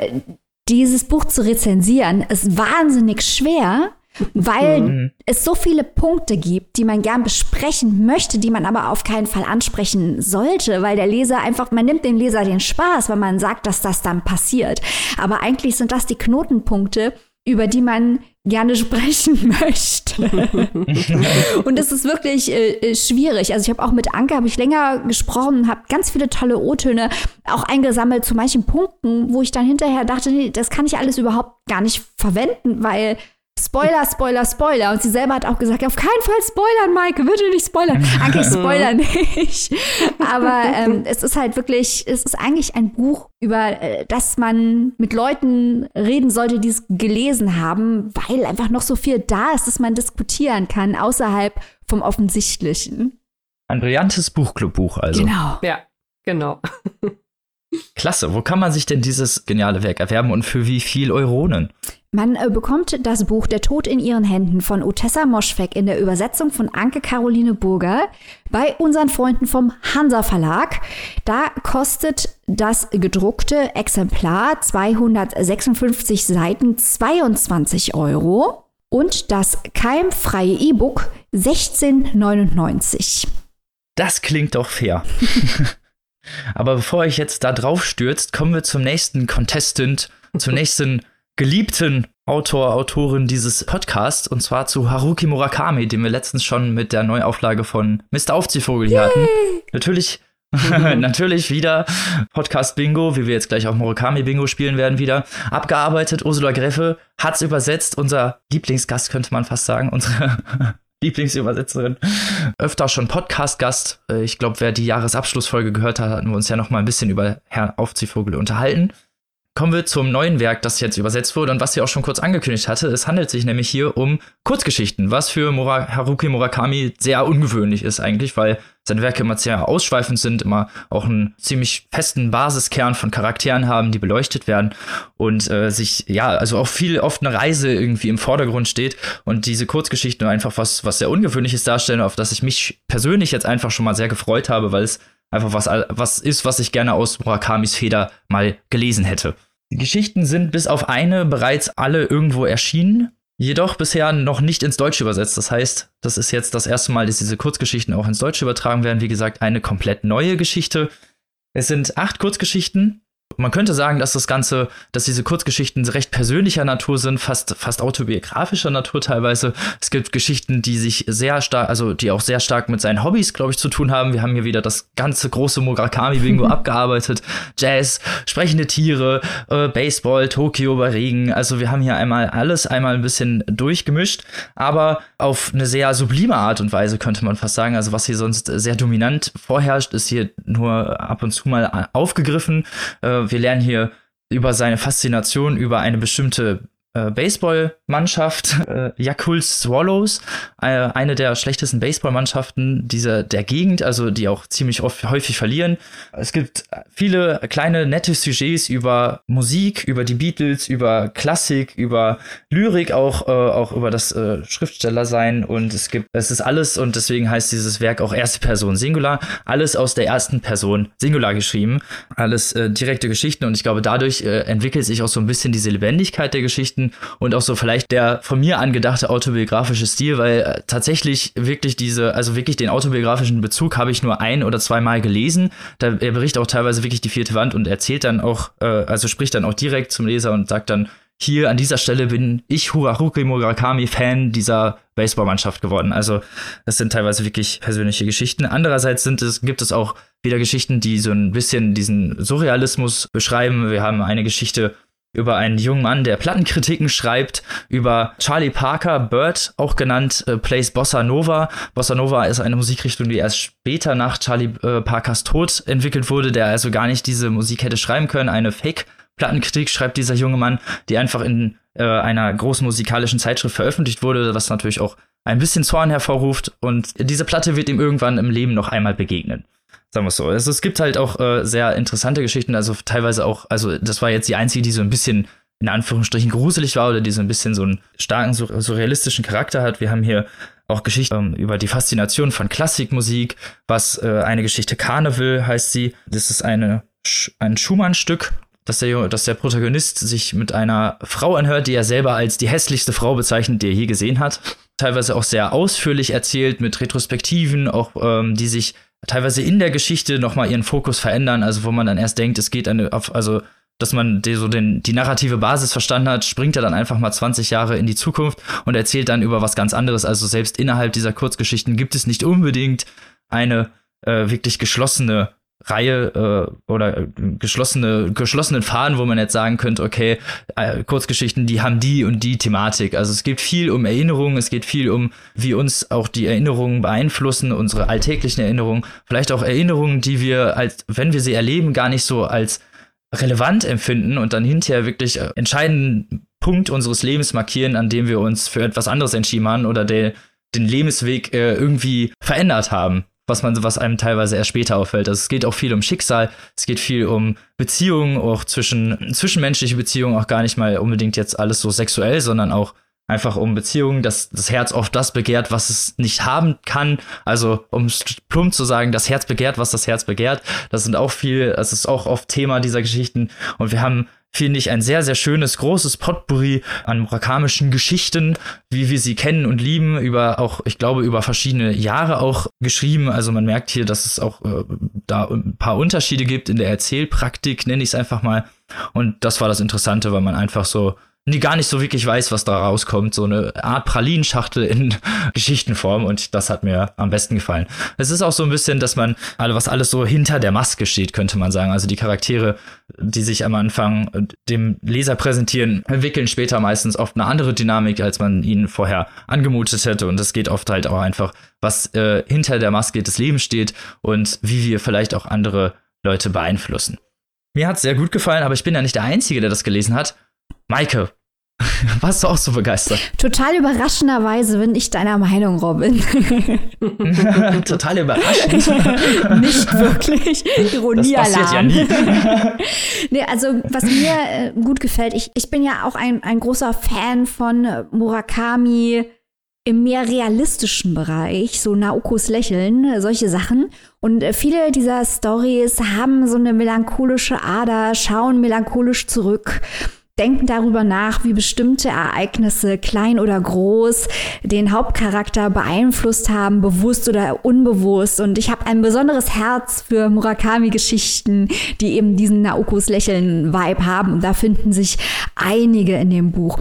dieses Buch zu rezensieren ist wahnsinnig schwer, weil mhm. es so viele Punkte gibt, die man gern besprechen möchte, die man aber auf keinen Fall ansprechen sollte, weil der Leser einfach, man nimmt dem Leser den Spaß, wenn man sagt, dass das dann passiert. Aber eigentlich sind das die Knotenpunkte, über die man gerne sprechen möchte. und es ist wirklich äh, äh, schwierig. Also ich habe auch mit Anke habe ich länger gesprochen, habe ganz viele tolle O-Töne auch eingesammelt zu manchen Punkten, wo ich dann hinterher dachte, nee, das kann ich alles überhaupt gar nicht verwenden, weil Spoiler, Spoiler, Spoiler. Und sie selber hat auch gesagt, auf keinen Fall spoilern, Maike, bitte nicht spoilern. Eigentlich spoiler nicht. Aber ähm, es ist halt wirklich, es ist eigentlich ein Buch, über äh, das man mit Leuten reden sollte, die es gelesen haben, weil einfach noch so viel da ist, dass man diskutieren kann, außerhalb vom Offensichtlichen. Ein brillantes Buchclub-Buch also. Genau. Ja, genau. Klasse. Wo kann man sich denn dieses geniale Werk erwerben und für wie viel Euronen? Man äh, bekommt das Buch Der Tod in ihren Händen von Otessa Moschweg in der Übersetzung von Anke Caroline Burger bei unseren Freunden vom Hansa Verlag. Da kostet das gedruckte Exemplar 256 Seiten 22 Euro und das keimfreie E-Book 16,99. Das klingt doch fair. Aber bevor ich jetzt da drauf stürzt, kommen wir zum nächsten Contestant, zum nächsten geliebten Autor, Autorin dieses Podcasts, und zwar zu Haruki Murakami, den wir letztens schon mit der Neuauflage von Mr. Aufziehvogel hier hatten. Natürlich natürlich wieder Podcast Bingo, wie wir jetzt gleich auch Murakami Bingo spielen werden, wieder abgearbeitet. Ursula Greffe hat's übersetzt. Unser Lieblingsgast könnte man fast sagen. Unsere Lieblingsübersetzerin. Öfter schon Podcast-Gast. Äh, ich glaube, wer die Jahresabschlussfolge gehört hat, hatten wir uns ja noch mal ein bisschen über Herrn Aufziehvogel unterhalten. Kommen wir zum neuen Werk, das jetzt übersetzt wurde und was sie auch schon kurz angekündigt hatte. Es handelt sich nämlich hier um Kurzgeschichten, was für Mura Haruki Murakami sehr ungewöhnlich ist eigentlich, weil seine Werke immer sehr ausschweifend sind, immer auch einen ziemlich festen Basiskern von Charakteren haben, die beleuchtet werden und äh, sich, ja, also auch viel oft eine Reise irgendwie im Vordergrund steht und diese Kurzgeschichten einfach was, was sehr Ungewöhnliches darstellen, auf das ich mich persönlich jetzt einfach schon mal sehr gefreut habe, weil es einfach was, was ist, was ich gerne aus Murakamis Feder mal gelesen hätte. Die Geschichten sind bis auf eine bereits alle irgendwo erschienen, jedoch bisher noch nicht ins Deutsche übersetzt. Das heißt, das ist jetzt das erste Mal, dass diese Kurzgeschichten auch ins Deutsche übertragen werden. Wie gesagt, eine komplett neue Geschichte. Es sind acht Kurzgeschichten man könnte sagen, dass das Ganze, dass diese Kurzgeschichten recht persönlicher Natur sind, fast, fast autobiografischer Natur teilweise. Es gibt Geschichten, die sich sehr stark, also die auch sehr stark mit seinen Hobbys, glaube ich, zu tun haben. Wir haben hier wieder das ganze große Murakami-Bingo abgearbeitet. Jazz, sprechende Tiere, äh, Baseball, Tokio bei Regen. Also wir haben hier einmal alles einmal ein bisschen durchgemischt, aber auf eine sehr sublime Art und Weise könnte man fast sagen. Also was hier sonst sehr dominant vorherrscht, ist hier nur ab und zu mal aufgegriffen. Äh, wir lernen hier über seine Faszination über eine bestimmte äh, Baseballmannschaft, äh, Yakult Swallows, äh, eine der schlechtesten Baseballmannschaften dieser der Gegend, also die auch ziemlich oft, häufig verlieren. Es gibt viele kleine nette Sujets über Musik, über die Beatles, über Klassik, über Lyrik, auch äh, auch über das äh, Schriftstellersein und es gibt es ist alles und deswegen heißt dieses Werk auch erste Person Singular, alles aus der ersten Person Singular geschrieben, alles äh, direkte Geschichten und ich glaube dadurch äh, entwickelt sich auch so ein bisschen diese Lebendigkeit der Geschichten Und auch so vielleicht der von mir angedachte autobiografische Stil, weil äh, tatsächlich wirklich diese, also wirklich den autobiografischen Bezug habe ich nur ein oder zweimal gelesen. Da, er berichtet auch teilweise wirklich die vierte Wand und erzählt dann auch, äh, also spricht dann auch direkt zum Leser und sagt dann, hier an dieser Stelle bin ich Haruki Murakami Fan dieser Baseballmannschaft geworden. Also das sind teilweise wirklich persönliche Geschichten. Andererseits sind es, gibt es auch wieder Geschichten, die so ein bisschen diesen Surrealismus beschreiben. Wir haben eine Geschichte über einen jungen Mann, der Plattenkritiken schreibt, über Charlie Parker, Bird, auch genannt, äh, plays Bossa Nova. Bossa Nova ist eine Musikrichtung, die erst später nach Charlie äh, Parkers Tod entwickelt wurde, der also gar nicht diese Musik hätte schreiben können. Eine Fake-Plattenkritik schreibt dieser junge Mann, die einfach in äh, einer großen musikalischen Zeitschrift veröffentlicht wurde, was natürlich auch ein bisschen Zorn hervorruft. Und diese Platte wird ihm irgendwann im Leben noch einmal begegnen. Sagen wir es so. Also es gibt halt auch äh, sehr interessante Geschichten, also teilweise auch, also das war jetzt die einzige, die so ein bisschen in Anführungsstrichen gruselig war oder die so ein bisschen so einen starken surrealistischen Charakter hat. Wir haben hier auch Geschichten ähm, über die Faszination von Klassikmusik, was äh, eine Geschichte Carnival heißt sie. Das ist eine ein Schumann-Stück dass der, dass der Protagonist sich mit einer Frau anhört, die er selber als die hässlichste Frau bezeichnet, die er je gesehen hat. Teilweise auch sehr ausführlich erzählt mit Retrospektiven, auch ähm, die sich teilweise in der Geschichte nochmal ihren Fokus verändern, also wo man dann erst denkt, es geht eine, auf, also dass man die, so den, die narrative Basis verstanden hat, springt er dann einfach mal 20 Jahre in die Zukunft und erzählt dann über was ganz anderes. Also selbst innerhalb dieser Kurzgeschichten gibt es nicht unbedingt eine äh, wirklich geschlossene Reihe äh, oder äh, geschlossene geschlossenen Faden, wo man jetzt sagen könnte, okay, äh, Kurzgeschichten, die haben die und die Thematik. Also es geht viel um Erinnerungen, es geht viel um, wie uns auch die Erinnerungen beeinflussen, unsere alltäglichen Erinnerungen, vielleicht auch Erinnerungen, die wir als wenn wir sie erleben, gar nicht so als relevant empfinden und dann hinterher wirklich äh, entscheidenden Punkt unseres Lebens markieren, an dem wir uns für etwas anderes entschieden haben oder der, den Lebensweg äh, irgendwie verändert haben was man, was einem teilweise erst später auffällt. Also es geht auch viel um Schicksal, es geht viel um Beziehungen, auch zwischen, zwischenmenschliche Beziehungen, auch gar nicht mal unbedingt jetzt alles so sexuell, sondern auch einfach um Beziehungen, dass das Herz oft das begehrt, was es nicht haben kann. Also um plump zu sagen, das Herz begehrt, was das Herz begehrt. Das sind auch viel, das ist auch oft Thema dieser Geschichten. Und wir haben finde ich, ein sehr, sehr schönes, großes Potpourri an murakamischen Geschichten, wie wir sie kennen und lieben, über auch, ich glaube, über verschiedene Jahre auch geschrieben. Also man merkt hier, dass es auch äh, da ein paar Unterschiede gibt in der Erzählpraktik, nenne ich es einfach mal. Und das war das Interessante, weil man einfach so die gar nicht so wirklich weiß, was da rauskommt. So eine Art Pralinschachtel in Geschichtenform und das hat mir am besten gefallen. Es ist auch so ein bisschen, dass man, also was alles so hinter der Maske steht, könnte man sagen. Also die Charaktere, die sich am Anfang dem Leser präsentieren, entwickeln später meistens oft eine andere Dynamik, als man ihnen vorher angemutet hätte. Und es geht oft halt auch einfach, was äh, hinter der Maske des Lebens steht und wie wir vielleicht auch andere Leute beeinflussen. Mir hat es sehr gut gefallen, aber ich bin ja nicht der Einzige, der das gelesen hat. Maike, warst du auch so begeistert? Total überraschenderweise bin ich deiner Meinung, Robin. Total überraschend. Nicht wirklich. Ironie das passiert ja nie. nee, also was mir äh, gut gefällt, ich, ich bin ja auch ein, ein großer Fan von Murakami im mehr realistischen Bereich, so Naokos Lächeln, solche Sachen. Und äh, viele dieser Stories haben so eine melancholische Ader, schauen melancholisch zurück denken darüber nach, wie bestimmte Ereignisse, klein oder groß, den Hauptcharakter beeinflusst haben, bewusst oder unbewusst. Und ich habe ein besonderes Herz für Murakami-Geschichten, die eben diesen Naokos Lächeln-Vibe haben. Und da finden sich einige in dem Buch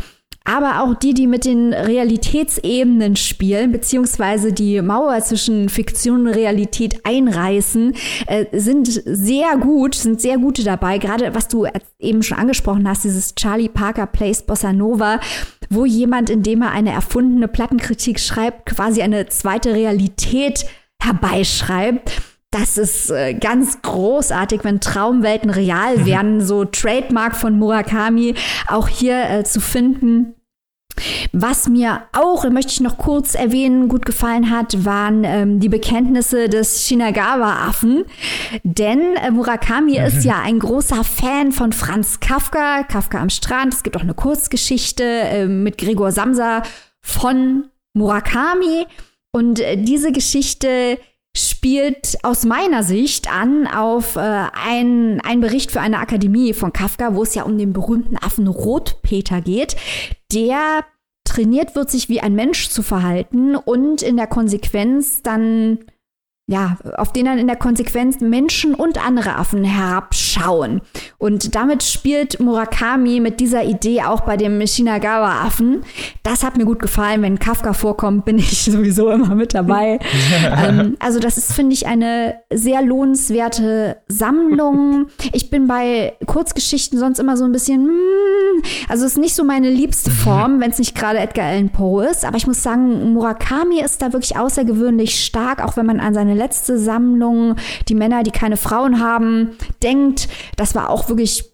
aber auch die, die mit den Realitätsebenen spielen, beziehungsweise die Mauer zwischen Fiktion und Realität einreißen, äh, sind sehr gut, sind sehr gute dabei. Gerade was du eben schon angesprochen hast, dieses Charlie Parker Plays Bossa Nova, wo jemand, indem er eine erfundene Plattenkritik schreibt, quasi eine zweite Realität herbeischreibt. Das ist äh, ganz großartig, wenn Traumwelten real werden, so Trademark von Murakami auch hier äh, zu finden. Was mir auch, möchte ich noch kurz erwähnen, gut gefallen hat, waren ähm, die Bekenntnisse des Shinagawa-Affen. Denn äh, Murakami ist ja ein großer Fan von Franz Kafka, Kafka am Strand. Es gibt auch eine Kurzgeschichte äh, mit Gregor Samsa von Murakami. Und äh, diese Geschichte spielt aus meiner Sicht an auf äh, einen Bericht für eine Akademie von Kafka, wo es ja um den berühmten Affen Rotpeter geht, der trainiert wird, sich wie ein Mensch zu verhalten und in der Konsequenz dann ja, auf den dann in der Konsequenz Menschen und andere Affen herabschauen. Und damit spielt Murakami mit dieser Idee auch bei dem Shinagawa-Affen. Das hat mir gut gefallen. Wenn Kafka vorkommt, bin ich sowieso immer mit dabei. ähm, also das ist, finde ich, eine sehr lohnenswerte Sammlung. Ich bin bei Kurzgeschichten sonst immer so ein bisschen, mm, also es ist nicht so meine liebste Form, wenn es nicht gerade Edgar Allan Poe ist. Aber ich muss sagen, Murakami ist da wirklich außergewöhnlich stark, auch wenn man an seine letzte Sammlung, die Männer, die keine Frauen haben, denkt. Das war auch wirklich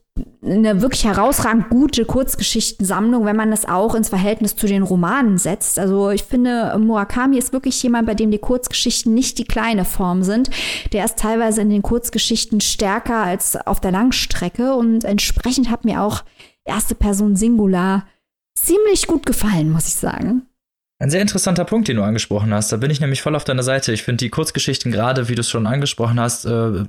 eine wirklich herausragend gute Kurzgeschichtensammlung, wenn man das auch ins Verhältnis zu den Romanen setzt. Also ich finde, Murakami ist wirklich jemand, bei dem die Kurzgeschichten nicht die kleine Form sind. Der ist teilweise in den Kurzgeschichten stärker als auf der Langstrecke und entsprechend hat mir auch erste Person Singular ziemlich gut gefallen, muss ich sagen. Ein sehr interessanter Punkt, den du angesprochen hast. Da bin ich nämlich voll auf deiner Seite. Ich finde die Kurzgeschichten gerade, wie du es schon angesprochen hast, äh,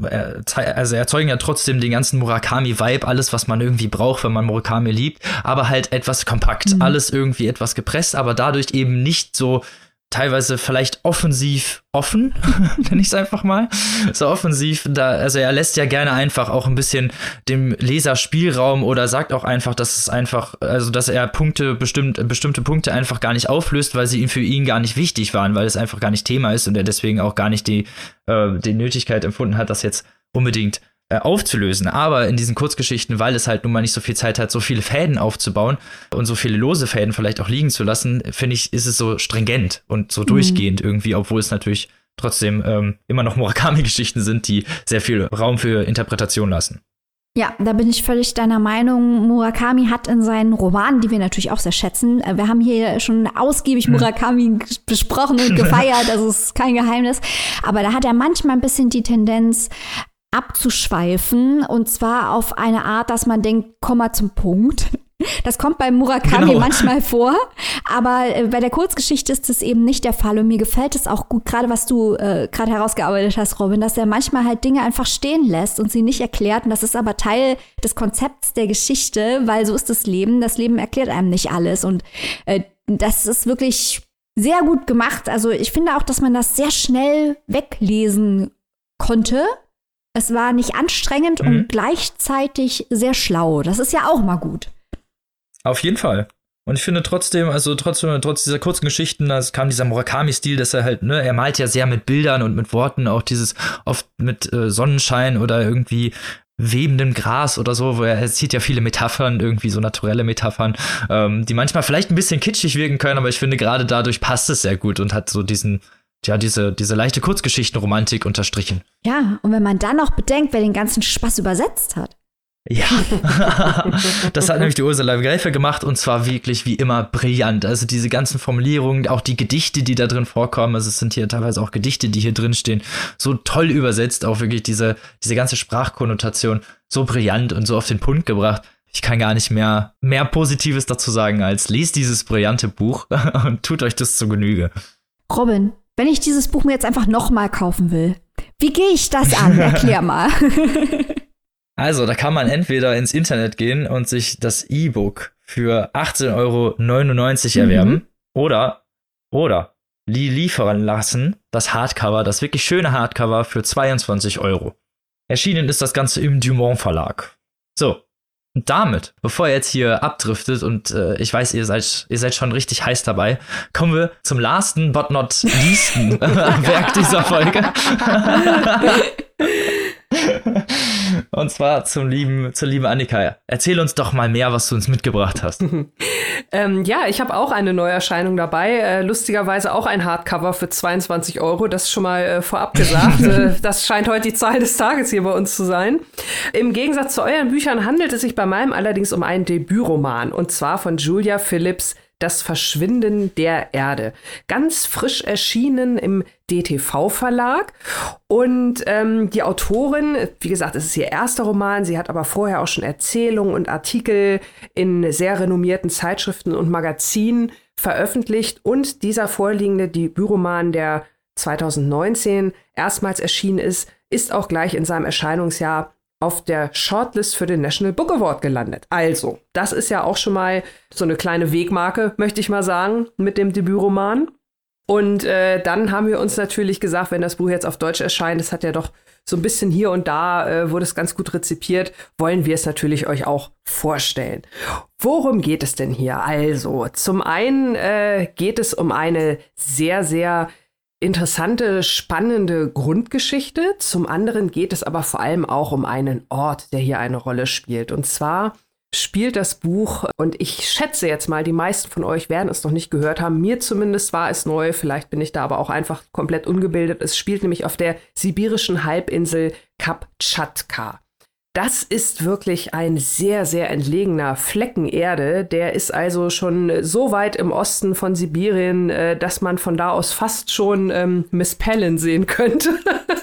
also erzeugen ja trotzdem den ganzen Murakami-Vibe, alles, was man irgendwie braucht, wenn man Murakami liebt, aber halt etwas kompakt, mhm. alles irgendwie etwas gepresst, aber dadurch eben nicht so teilweise vielleicht offensiv offen, nenne ich es einfach mal. So offensiv, da, also er lässt ja gerne einfach auch ein bisschen dem Leser Spielraum oder sagt auch einfach, dass es einfach, also dass er Punkte, bestimmt, bestimmte Punkte einfach gar nicht auflöst, weil sie ihn für ihn gar nicht wichtig waren, weil es einfach gar nicht Thema ist und er deswegen auch gar nicht die, äh, die Nötigkeit empfunden hat, das jetzt unbedingt äh, aufzulösen. Aber in diesen Kurzgeschichten, weil es halt nun mal nicht so viel Zeit hat, so viele Fäden aufzubauen und so viele lose Fäden vielleicht auch liegen zu lassen, finde ich, ist es so stringent und so mhm. durchgehend irgendwie, obwohl es natürlich trotzdem ähm, immer noch Murakami-Geschichten sind, die sehr viel Raum für Interpretation lassen. Ja, da bin ich völlig deiner Meinung. Murakami hat in seinen Romanen, die wir natürlich auch sehr schätzen, äh, wir haben hier schon ausgiebig mhm. Murakami besprochen und gefeiert, das ist kein Geheimnis, aber da hat er manchmal ein bisschen die Tendenz, abzuschweifen und zwar auf eine Art, dass man denkt, komm mal zum Punkt. Das kommt bei Murakami genau. manchmal vor, aber äh, bei der Kurzgeschichte ist das eben nicht der Fall und mir gefällt es auch gut, gerade was du äh, gerade herausgearbeitet hast, Robin, dass er manchmal halt Dinge einfach stehen lässt und sie nicht erklärt und das ist aber Teil des Konzepts der Geschichte, weil so ist das Leben. Das Leben erklärt einem nicht alles und äh, das ist wirklich sehr gut gemacht. Also ich finde auch, dass man das sehr schnell weglesen konnte es war nicht anstrengend mhm. und gleichzeitig sehr schlau. Das ist ja auch mal gut. Auf jeden Fall. Und ich finde trotzdem, also trotzdem, trotz dieser kurzen Geschichten, da kam dieser Murakami-Stil, dass er halt, ne, er malt ja sehr mit Bildern und mit Worten, auch dieses oft mit äh, Sonnenschein oder irgendwie webendem Gras oder so, wo er, er zieht ja viele Metaphern, irgendwie so naturelle Metaphern, ähm, die manchmal vielleicht ein bisschen kitschig wirken können, aber ich finde gerade dadurch passt es sehr gut und hat so diesen, ja, diese, diese leichte Kurzgeschichtenromantik unterstrichen. Ja, und wenn man dann noch bedenkt, wer den ganzen Spaß übersetzt hat. Ja, das hat nämlich die Ursula Gräfe gemacht und zwar wirklich wie immer brillant. Also diese ganzen Formulierungen, auch die Gedichte, die da drin vorkommen, also es sind hier teilweise auch Gedichte, die hier drin stehen, so toll übersetzt, auch wirklich diese, diese ganze Sprachkonnotation so brillant und so auf den Punkt gebracht. Ich kann gar nicht mehr, mehr Positives dazu sagen als lest dieses brillante Buch und tut euch das zu Genüge. Robin, wenn ich dieses Buch mir jetzt einfach nochmal kaufen will, wie gehe ich das an? Erklär mal. Also, da kann man entweder ins Internet gehen und sich das E-Book für 18,99 Euro mhm. erwerben oder, oder liefern lassen, das Hardcover, das wirklich schöne Hardcover für 22 Euro. Erschienen ist das Ganze im Dumont Verlag. So, und damit, bevor ihr jetzt hier abdriftet und äh, ich weiß, ihr seid, ihr seid schon richtig heiß dabei, kommen wir zum lasten but not leasten Werk dieser Folge. Und zwar zum lieben, zur lieben Annika. Erzähl uns doch mal mehr, was du uns mitgebracht hast. ähm, ja, ich habe auch eine Neuerscheinung dabei. Äh, lustigerweise auch ein Hardcover für 22 Euro. Das schon mal äh, vorab gesagt. äh, das scheint heute die Zahl des Tages hier bei uns zu sein. Im Gegensatz zu euren Büchern handelt es sich bei meinem allerdings um einen Debütroman. Und zwar von Julia Phillips das Verschwinden der Erde. Ganz frisch erschienen im DTV-Verlag. Und ähm, die Autorin, wie gesagt, es ist ihr erster Roman, sie hat aber vorher auch schon Erzählungen und Artikel in sehr renommierten Zeitschriften und Magazinen veröffentlicht. Und dieser vorliegende Debütroman, der 2019 erstmals erschienen ist, ist auch gleich in seinem Erscheinungsjahr auf der Shortlist für den National Book Award gelandet. Also, das ist ja auch schon mal so eine kleine Wegmarke, möchte ich mal sagen, mit dem Debütroman. Und äh, dann haben wir uns natürlich gesagt, wenn das Buch jetzt auf Deutsch erscheint, das hat ja doch so ein bisschen hier und da, äh, wurde es ganz gut rezipiert, wollen wir es natürlich euch auch vorstellen. Worum geht es denn hier? Also, zum einen äh, geht es um eine sehr, sehr interessante, spannende Grundgeschichte. Zum anderen geht es aber vor allem auch um einen Ort, der hier eine Rolle spielt. Und zwar spielt das Buch, und ich schätze jetzt mal, die meisten von euch werden es noch nicht gehört haben. Mir zumindest war es neu, vielleicht bin ich da aber auch einfach komplett ungebildet. Es spielt nämlich auf der sibirischen Halbinsel Kaptschatka. Das ist wirklich ein sehr, sehr entlegener Flecken Erde. Der ist also schon so weit im Osten von Sibirien, äh, dass man von da aus fast schon ähm, Miss Pellen sehen könnte.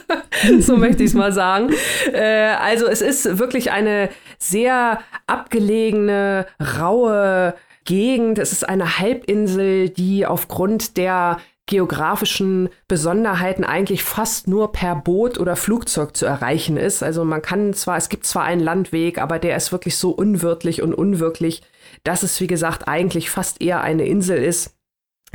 so möchte ich es mal sagen. Äh, also es ist wirklich eine sehr abgelegene, raue, Gegend. Es ist eine Halbinsel, die aufgrund der geografischen Besonderheiten eigentlich fast nur per Boot oder Flugzeug zu erreichen ist. Also man kann zwar, es gibt zwar einen Landweg, aber der ist wirklich so unwirtlich und unwirklich, dass es, wie gesagt, eigentlich fast eher eine Insel ist.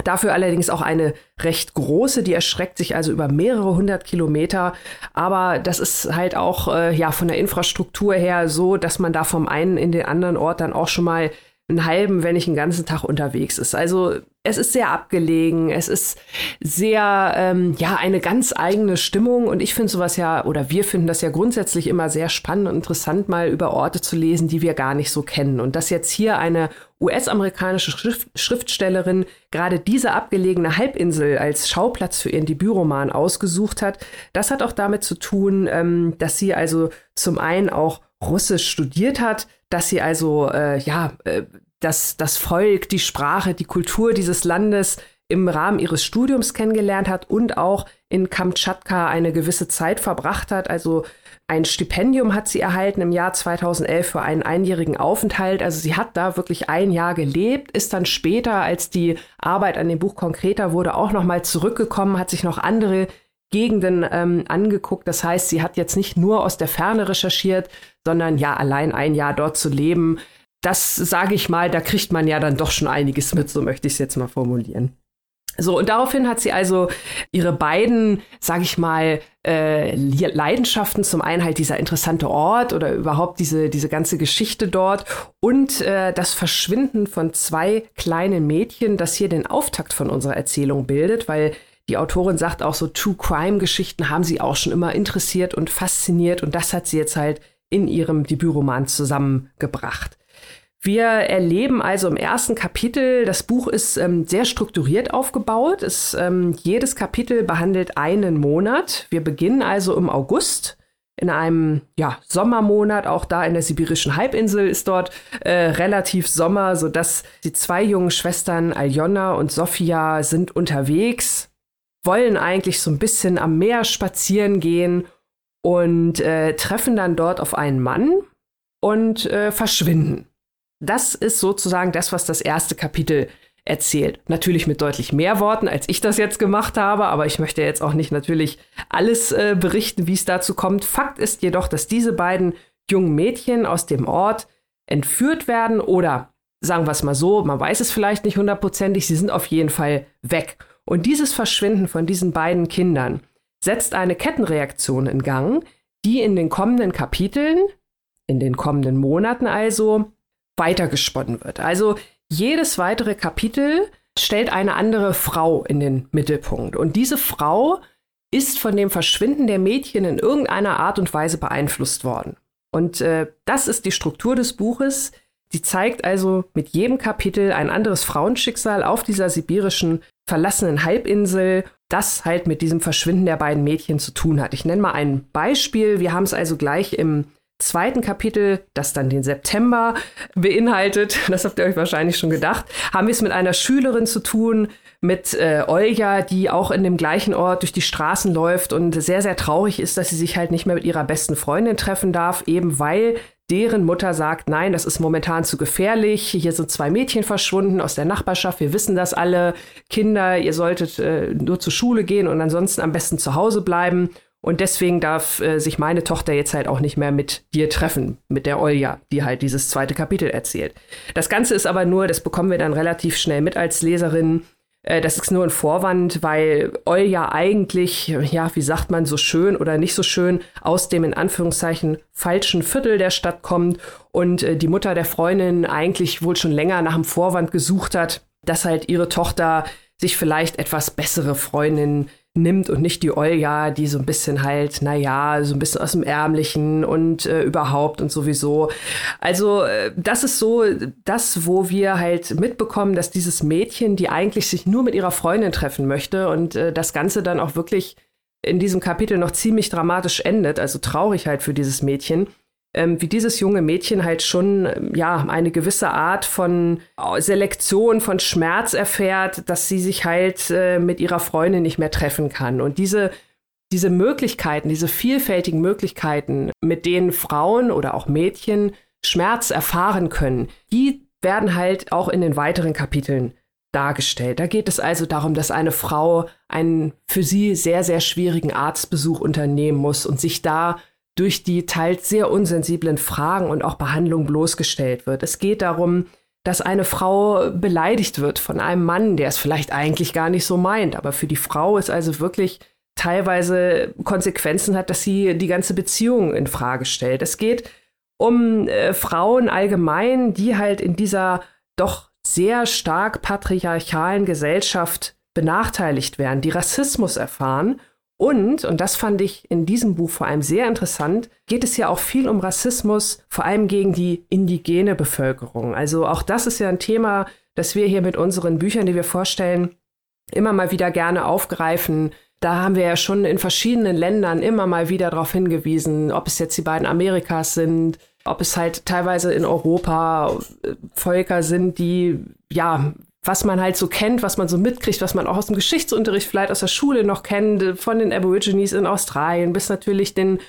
Dafür allerdings auch eine recht große, die erschreckt sich also über mehrere hundert Kilometer. Aber das ist halt auch äh, ja von der Infrastruktur her so, dass man da vom einen in den anderen Ort dann auch schon mal einen halben, wenn nicht einen ganzen Tag unterwegs ist. Also es ist sehr abgelegen, es ist sehr, ähm, ja, eine ganz eigene Stimmung und ich finde sowas ja, oder wir finden das ja grundsätzlich immer sehr spannend und interessant, mal über Orte zu lesen, die wir gar nicht so kennen. Und dass jetzt hier eine US-amerikanische Schrift Schriftstellerin gerade diese abgelegene Halbinsel als Schauplatz für ihren Debütroman ausgesucht hat, das hat auch damit zu tun, ähm, dass sie also zum einen auch Russisch studiert hat, dass sie also äh, ja äh, das, das Volk, die Sprache, die Kultur dieses Landes im Rahmen ihres Studiums kennengelernt hat und auch in Kamtschatka eine gewisse Zeit verbracht hat. Also ein Stipendium hat sie erhalten im Jahr 2011 für einen einjährigen Aufenthalt. Also sie hat da wirklich ein Jahr gelebt, ist dann später, als die Arbeit an dem Buch konkreter wurde, auch noch mal zurückgekommen, hat sich noch andere Gegenden ähm, angeguckt. Das heißt, sie hat jetzt nicht nur aus der Ferne recherchiert, sondern ja allein ein Jahr dort zu leben. Das sage ich mal, da kriegt man ja dann doch schon einiges mit, so möchte ich es jetzt mal formulieren. So, und daraufhin hat sie also ihre beiden, sage ich mal, äh, Leidenschaften, zum einen halt dieser interessante Ort oder überhaupt diese, diese ganze Geschichte dort und äh, das Verschwinden von zwei kleinen Mädchen, das hier den Auftakt von unserer Erzählung bildet, weil die Autorin sagt auch so, True Crime-Geschichten haben sie auch schon immer interessiert und fasziniert und das hat sie jetzt halt in ihrem Debütroman zusammengebracht. Wir erleben also im ersten Kapitel, das Buch ist ähm, sehr strukturiert aufgebaut. Es, ähm, jedes Kapitel behandelt einen Monat. Wir beginnen also im August in einem ja, Sommermonat, auch da in der sibirischen Halbinsel ist dort äh, relativ Sommer, sodass die zwei jungen Schwestern Aljona und Sophia sind unterwegs, wollen eigentlich so ein bisschen am Meer spazieren gehen und äh, treffen dann dort auf einen Mann und äh, verschwinden. Das ist sozusagen das, was das erste Kapitel erzählt. Natürlich mit deutlich mehr Worten, als ich das jetzt gemacht habe, aber ich möchte jetzt auch nicht natürlich alles äh, berichten, wie es dazu kommt. Fakt ist jedoch, dass diese beiden jungen Mädchen aus dem Ort entführt werden oder sagen wir es mal so, man weiß es vielleicht nicht hundertprozentig, sie sind auf jeden Fall weg. Und dieses Verschwinden von diesen beiden Kindern setzt eine Kettenreaktion in Gang, die in den kommenden Kapiteln, in den kommenden Monaten also, weitergesponnen wird. Also jedes weitere Kapitel stellt eine andere Frau in den Mittelpunkt. Und diese Frau ist von dem Verschwinden der Mädchen in irgendeiner Art und Weise beeinflusst worden. Und äh, das ist die Struktur des Buches. Die zeigt also mit jedem Kapitel ein anderes Frauenschicksal auf dieser sibirischen verlassenen Halbinsel, das halt mit diesem Verschwinden der beiden Mädchen zu tun hat. Ich nenne mal ein Beispiel. Wir haben es also gleich im zweiten Kapitel, das dann den September beinhaltet, das habt ihr euch wahrscheinlich schon gedacht, haben wir es mit einer Schülerin zu tun, mit äh, Olga, die auch in dem gleichen Ort durch die Straßen läuft und sehr, sehr traurig ist, dass sie sich halt nicht mehr mit ihrer besten Freundin treffen darf, eben weil deren Mutter sagt, nein, das ist momentan zu gefährlich, hier sind zwei Mädchen verschwunden aus der Nachbarschaft, wir wissen das alle, Kinder, ihr solltet äh, nur zur Schule gehen und ansonsten am besten zu Hause bleiben. Und deswegen darf äh, sich meine Tochter jetzt halt auch nicht mehr mit dir treffen, mit der Olja, die halt dieses zweite Kapitel erzählt. Das Ganze ist aber nur, das bekommen wir dann relativ schnell mit als Leserin, äh, das ist nur ein Vorwand, weil Olja eigentlich, ja, wie sagt man, so schön oder nicht so schön aus dem in Anführungszeichen falschen Viertel der Stadt kommt und äh, die Mutter der Freundin eigentlich wohl schon länger nach einem Vorwand gesucht hat, dass halt ihre Tochter sich vielleicht etwas bessere Freundinnen nimmt und nicht die Olja, die so ein bisschen halt, naja, so ein bisschen aus dem Ärmlichen und äh, überhaupt und sowieso. Also äh, das ist so das, wo wir halt mitbekommen, dass dieses Mädchen, die eigentlich sich nur mit ihrer Freundin treffen möchte und äh, das Ganze dann auch wirklich in diesem Kapitel noch ziemlich dramatisch endet, also traurig halt für dieses Mädchen, ähm, wie dieses junge Mädchen halt schon ähm, ja eine gewisse Art von äh, Selektion, von Schmerz erfährt, dass sie sich halt äh, mit ihrer Freundin nicht mehr treffen kann. Und diese diese Möglichkeiten, diese vielfältigen Möglichkeiten, mit denen Frauen oder auch Mädchen Schmerz erfahren können, die werden halt auch in den weiteren Kapiteln dargestellt. Da geht es also darum, dass eine Frau einen für sie sehr, sehr schwierigen Arztbesuch unternehmen muss und sich da durch die teils sehr unsensiblen Fragen und auch Behandlungen bloßgestellt wird. Es geht darum, dass eine Frau beleidigt wird von einem Mann, der es vielleicht eigentlich gar nicht so meint, aber für die Frau ist also wirklich teilweise Konsequenzen hat, dass sie die ganze Beziehung in Frage stellt. Es geht um äh, Frauen allgemein, die halt in dieser doch sehr stark patriarchalen Gesellschaft benachteiligt werden, die Rassismus erfahren. Und, und das fand ich in diesem Buch vor allem sehr interessant, geht es ja auch viel um Rassismus, vor allem gegen die indigene Bevölkerung. Also auch das ist ja ein Thema, das wir hier mit unseren Büchern, die wir vorstellen, immer mal wieder gerne aufgreifen. Da haben wir ja schon in verschiedenen Ländern immer mal wieder darauf hingewiesen, ob es jetzt die beiden Amerikas sind, ob es halt teilweise in Europa äh, Völker sind, die ja was man halt so kennt, was man so mitkriegt, was man auch aus dem Geschichtsunterricht vielleicht aus der Schule noch kennt, von den Aborigines in Australien bis natürlich den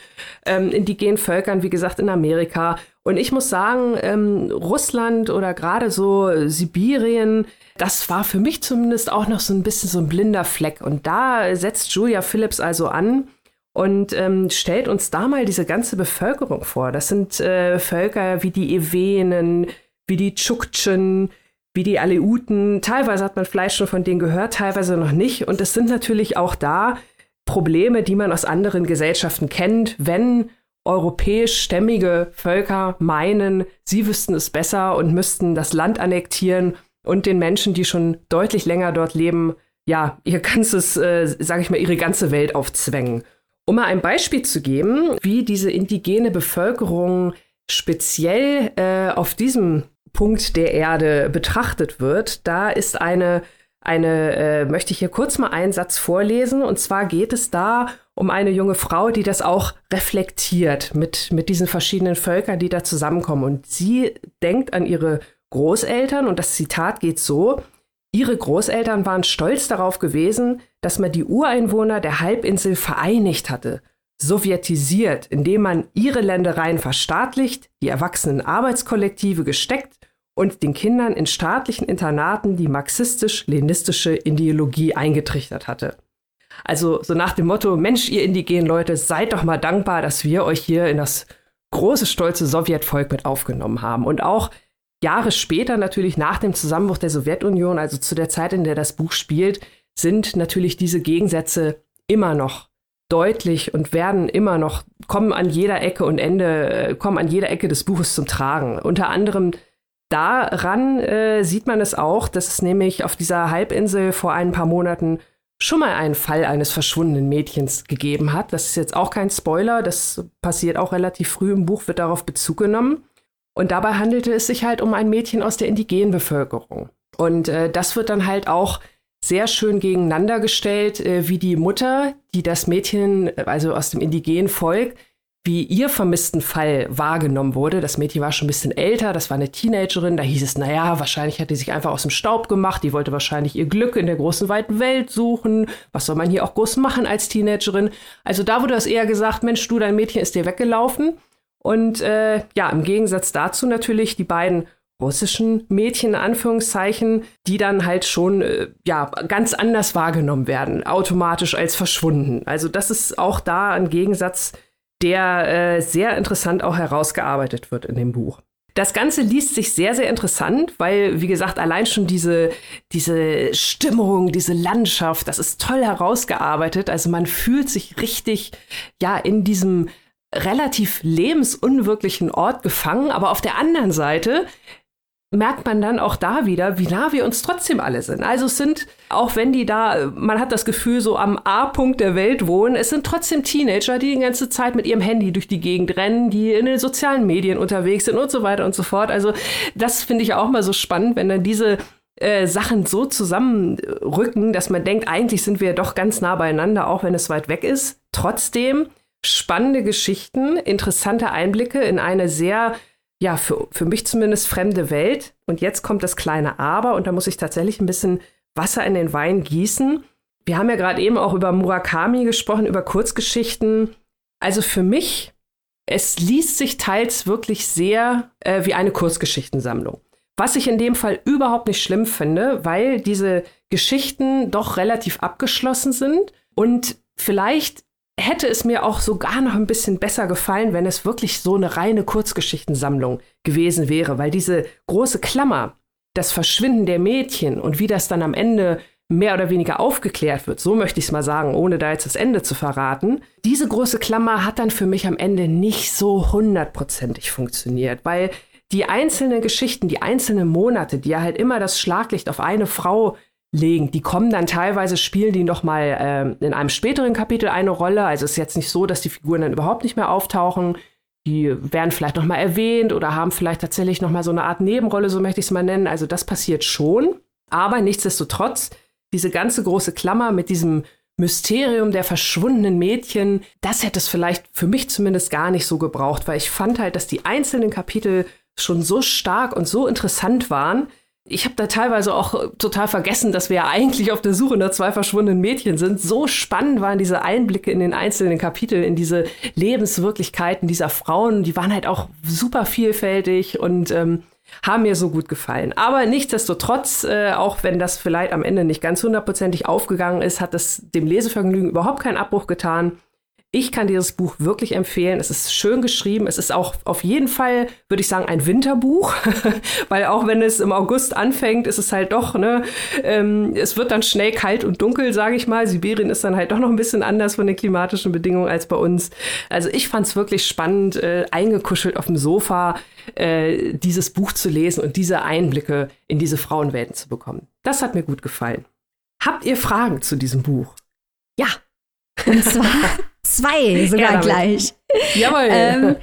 ähm, indigenen Völkern, wie gesagt, in Amerika. Und ich muss sagen, ähm, Russland oder gerade so Sibirien, das war für mich zumindest auch noch so ein bisschen so ein blinder Fleck. Und da setzt Julia Phillips also an und ähm, stellt uns da mal diese ganze Bevölkerung vor. Das sind äh, Völker wie die Ewenen, wie die Tschuktschen, wie die Aleuten. Teilweise hat man vielleicht schon von denen gehört, teilweise noch nicht. Und es sind natürlich auch da Probleme, die man aus anderen Gesellschaften kennt, wenn europäisch-stämmige Völker meinen, sie wüssten es besser und müssten das Land annektieren und den Menschen, die schon deutlich länger dort leben, ja, ihr ganzes, äh, sage ich mal, ihre ganze Welt aufzwängen. Um mal ein Beispiel zu geben, wie diese indigene Bevölkerung speziell äh, auf diesem Punkt der Erde betrachtet wird, da ist eine, eine äh, möchte ich hier kurz mal einen Satz vorlesen. Und zwar geht es da um eine junge Frau, die das auch reflektiert mit, mit diesen verschiedenen Völkern, die da zusammenkommen. Und sie denkt an ihre Großeltern und das Zitat geht so, Ihre Großeltern waren stolz darauf gewesen, dass man die Ureinwohner der Halbinsel vereinigt hatte, sowjetisiert, indem man ihre Ländereien verstaatlicht, die erwachsenen Arbeitskollektive gesteckt und den Kindern in staatlichen Internaten die marxistisch-leninistische Ideologie eingetrichtert hatte. Also so nach dem Motto, Mensch, ihr indigenen Leute, seid doch mal dankbar, dass wir euch hier in das große, stolze Sowjetvolk mit aufgenommen haben. Und auch Jahre später, natürlich nach dem Zusammenbruch der Sowjetunion, also zu der Zeit, in der das Buch spielt, sind natürlich diese Gegensätze immer noch deutlich und werden immer noch, kommen an jeder Ecke und Ende, kommen an jeder Ecke des Buches zum Tragen. Unter anderem daran äh, sieht man es auch, dass es nämlich auf dieser Halbinsel vor ein paar Monaten schon mal einen Fall eines verschwundenen Mädchens gegeben hat. Das ist jetzt auch kein Spoiler, das passiert auch relativ früh im Buch, wird darauf Bezug genommen. Und dabei handelte es sich halt um ein Mädchen aus der indigenen Bevölkerung. Und äh, das wird dann halt auch sehr schön gegeneinander gestellt, äh, wie die Mutter, die das Mädchen, also aus dem indigenen Volk, wie ihr vermissten Fall wahrgenommen wurde. Das Mädchen war schon ein bisschen älter, das war eine Teenagerin. Da hieß es, naja, wahrscheinlich hat die sich einfach aus dem Staub gemacht. Die wollte wahrscheinlich ihr Glück in der großen weiten Welt suchen. Was soll man hier auch groß machen als Teenagerin? Also da wurde das eher gesagt, Mensch, du, dein Mädchen ist dir weggelaufen. Und äh, ja, im Gegensatz dazu natürlich die beiden russischen Mädchen, in Anführungszeichen, die dann halt schon äh, ja, ganz anders wahrgenommen werden, automatisch als verschwunden. Also das ist auch da ein Gegensatz, der äh, sehr interessant auch herausgearbeitet wird in dem Buch. Das Ganze liest sich sehr, sehr interessant, weil, wie gesagt, allein schon diese, diese Stimmung, diese Landschaft, das ist toll herausgearbeitet. Also man fühlt sich richtig, ja, in diesem relativ lebensunwirklichen Ort gefangen, aber auf der anderen Seite merkt man dann auch da wieder, wie nah wir uns trotzdem alle sind. Also es sind, auch wenn die da, man hat das Gefühl, so am A-Punkt der Welt wohnen, es sind trotzdem Teenager, die die ganze Zeit mit ihrem Handy durch die Gegend rennen, die in den sozialen Medien unterwegs sind und so weiter und so fort. Also das finde ich auch mal so spannend, wenn dann diese äh, Sachen so zusammenrücken, dass man denkt, eigentlich sind wir doch ganz nah beieinander, auch wenn es weit weg ist. Trotzdem spannende Geschichten, interessante Einblicke in eine sehr, ja, für, für mich zumindest fremde Welt. Und jetzt kommt das kleine Aber und da muss ich tatsächlich ein bisschen Wasser in den Wein gießen. Wir haben ja gerade eben auch über Murakami gesprochen, über Kurzgeschichten. Also für mich, es liest sich teils wirklich sehr äh, wie eine Kurzgeschichtensammlung. Was ich in dem Fall überhaupt nicht schlimm finde, weil diese Geschichten doch relativ abgeschlossen sind und vielleicht hätte es mir auch sogar noch ein bisschen besser gefallen, wenn es wirklich so eine reine Kurzgeschichtensammlung gewesen wäre, weil diese große Klammer, das Verschwinden der Mädchen und wie das dann am Ende mehr oder weniger aufgeklärt wird, so möchte ich es mal sagen, ohne da jetzt das Ende zu verraten, diese große Klammer hat dann für mich am Ende nicht so hundertprozentig funktioniert, weil die einzelnen Geschichten, die einzelnen Monate, die ja halt immer das Schlaglicht auf eine Frau legen. Die kommen dann teilweise, spielen die noch mal äh, in einem späteren Kapitel eine Rolle. Also es ist jetzt nicht so, dass die Figuren dann überhaupt nicht mehr auftauchen. Die werden vielleicht noch mal erwähnt oder haben vielleicht tatsächlich noch mal so eine Art Nebenrolle, so möchte ich es mal nennen. Also das passiert schon. Aber nichtsdestotrotz, diese ganze große Klammer mit diesem Mysterium der verschwundenen Mädchen, das hätte es vielleicht für mich zumindest gar nicht so gebraucht, weil ich fand halt, dass die einzelnen Kapitel schon so stark und so interessant waren, ich habe da teilweise auch total vergessen, dass wir ja eigentlich auf der Suche nach zwei verschwundenen Mädchen sind. So spannend waren diese Einblicke in den einzelnen Kapiteln, in diese Lebenswirklichkeiten dieser Frauen. Die waren halt auch super vielfältig und ähm, haben mir so gut gefallen. Aber nichtsdestotrotz, äh, auch wenn das vielleicht am Ende nicht ganz hundertprozentig aufgegangen ist, hat es dem Lesevergnügen überhaupt keinen Abbruch getan. Ich kann dieses Buch wirklich empfehlen. Es ist schön geschrieben. Es ist auch auf jeden Fall, würde ich sagen, ein Winterbuch, weil auch wenn es im August anfängt, ist es halt doch, ne, ähm, es wird dann schnell kalt und dunkel, sage ich mal. Sibirien ist dann halt doch noch ein bisschen anders von den klimatischen Bedingungen als bei uns. Also ich fand es wirklich spannend, äh, eingekuschelt auf dem Sofa äh, dieses Buch zu lesen und diese Einblicke in diese Frauenwelten zu bekommen. Das hat mir gut gefallen. Habt ihr Fragen zu diesem Buch? Ja. Und zwar Zwei sogar ja, gleich. Jawohl. Ähm,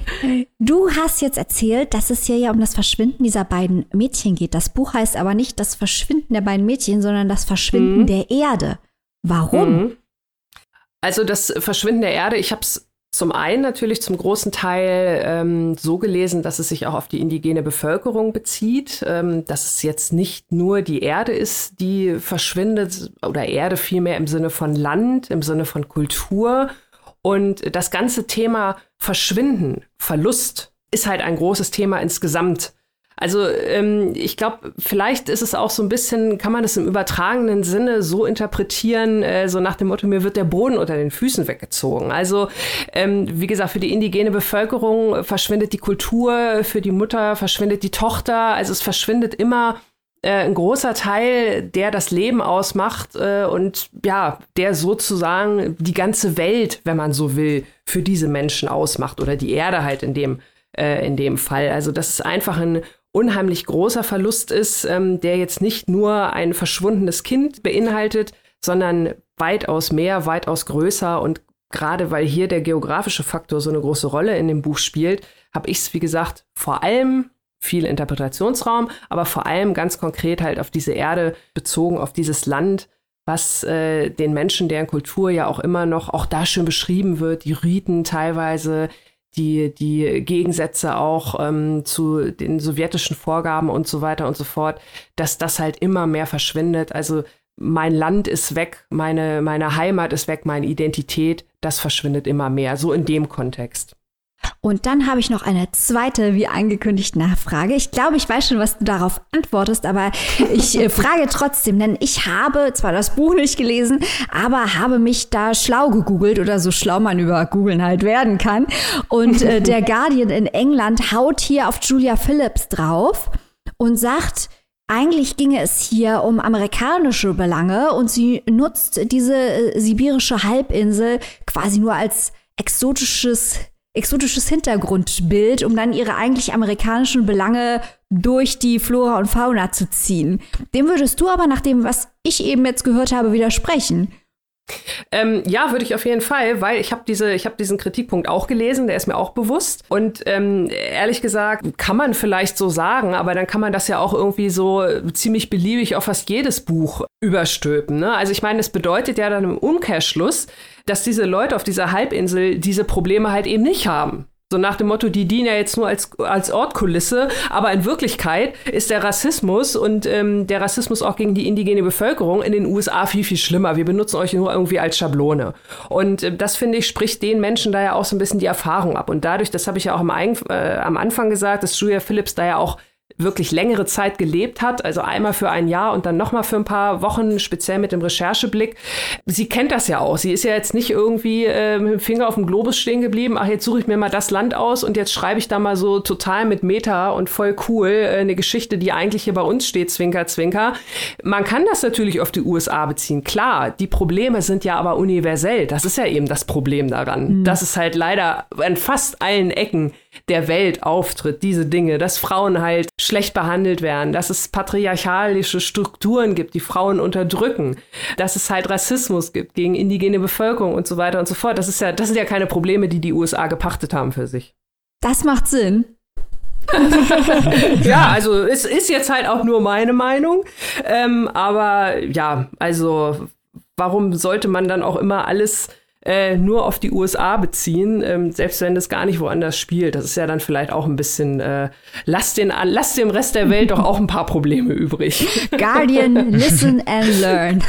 du hast jetzt erzählt, dass es hier ja um das Verschwinden dieser beiden Mädchen geht. Das Buch heißt aber nicht das Verschwinden der beiden Mädchen, sondern das Verschwinden mhm. der Erde. Warum? Mhm. Also das Verschwinden der Erde, ich habe es zum einen natürlich zum großen Teil ähm, so gelesen, dass es sich auch auf die indigene Bevölkerung bezieht, ähm, dass es jetzt nicht nur die Erde ist, die verschwindet, oder Erde vielmehr im Sinne von Land, im Sinne von Kultur und das ganze Thema Verschwinden, Verlust ist halt ein großes Thema insgesamt. Also ähm, ich glaube, vielleicht ist es auch so ein bisschen, kann man das im übertragenen Sinne so interpretieren, äh, so nach dem Motto, mir wird der Boden unter den Füßen weggezogen. Also ähm, wie gesagt, für die indigene Bevölkerung verschwindet die Kultur, für die Mutter verschwindet die Tochter. Also es verschwindet immer äh, ein großer Teil, der das Leben ausmacht äh, und ja, der sozusagen die ganze Welt, wenn man so will, für diese Menschen ausmacht oder die Erde halt in dem, äh, in dem Fall. Also das ist einfach ein unheimlich großer Verlust ist, ähm, der jetzt nicht nur ein verschwundenes Kind beinhaltet, sondern weitaus mehr, weitaus größer. Und gerade weil hier der geografische Faktor so eine große Rolle in dem Buch spielt, habe ich es, wie gesagt, vor allem viel Interpretationsraum, aber vor allem ganz konkret halt auf diese Erde bezogen, auf dieses Land, was äh, den Menschen, deren Kultur ja auch immer noch, auch da schön beschrieben wird, die Riten teilweise, die, die Gegensätze auch ähm, zu den sowjetischen Vorgaben und so weiter und so fort, dass das halt immer mehr verschwindet. Also mein Land ist weg, meine, meine Heimat ist weg, meine Identität, das verschwindet immer mehr, so in dem Kontext. Und dann habe ich noch eine zweite, wie angekündigt, Nachfrage. Ich glaube, ich weiß schon, was du darauf antwortest, aber ich äh, frage trotzdem, denn ich habe zwar das Buch nicht gelesen, aber habe mich da schlau gegoogelt oder so schlau man über Googeln halt werden kann. Und äh, der Guardian in England haut hier auf Julia Phillips drauf und sagt, eigentlich ginge es hier um amerikanische Belange und sie nutzt diese äh, sibirische Halbinsel quasi nur als exotisches exotisches Hintergrundbild, um dann ihre eigentlich amerikanischen Belange durch die Flora und Fauna zu ziehen. Dem würdest du aber nach dem, was ich eben jetzt gehört habe, widersprechen. Ähm, ja, würde ich auf jeden Fall, weil ich habe diese, ich diesen Kritikpunkt auch gelesen, der ist mir auch bewusst. Und ähm, ehrlich gesagt, kann man vielleicht so sagen, aber dann kann man das ja auch irgendwie so ziemlich beliebig auf fast jedes Buch überstülpen. Ne? Also ich meine, es bedeutet ja dann im Umkehrschluss, dass diese Leute auf dieser Halbinsel diese Probleme halt eben nicht haben. So nach dem Motto, die dienen ja jetzt nur als, als Ortkulisse, aber in Wirklichkeit ist der Rassismus und ähm, der Rassismus auch gegen die indigene Bevölkerung in den USA viel, viel schlimmer. Wir benutzen euch nur irgendwie als Schablone. Und äh, das, finde ich, spricht den Menschen da ja auch so ein bisschen die Erfahrung ab. Und dadurch, das habe ich ja auch am, äh, am Anfang gesagt, dass Julia Phillips da ja auch wirklich längere Zeit gelebt hat, also einmal für ein Jahr und dann nochmal für ein paar Wochen, speziell mit dem Rechercheblick. Sie kennt das ja auch. Sie ist ja jetzt nicht irgendwie äh, mit dem Finger auf dem Globus stehen geblieben, ach, jetzt suche ich mir mal das Land aus und jetzt schreibe ich da mal so total mit Meta und voll cool äh, eine Geschichte, die eigentlich hier bei uns steht, Zwinker, Zwinker. Man kann das natürlich auf die USA beziehen, klar. Die Probleme sind ja aber universell. Das ist ja eben das Problem daran, mhm. dass es halt leider an fast allen Ecken der Welt auftritt, diese Dinge, dass Frauen halt schlecht behandelt werden, dass es patriarchalische Strukturen gibt, die Frauen unterdrücken, dass es halt Rassismus gibt gegen indigene Bevölkerung und so weiter und so fort. Das ist ja, das sind ja keine Probleme, die die USA gepachtet haben für sich. Das macht Sinn. ja, also es ist jetzt halt auch nur meine Meinung. Ähm, aber ja, also warum sollte man dann auch immer alles äh, nur auf die USA beziehen, ähm, selbst wenn das gar nicht woanders spielt. Das ist ja dann vielleicht auch ein bisschen, äh, lass, den, lass dem Rest der Welt doch auch ein paar Probleme übrig. Guardian, listen and learn.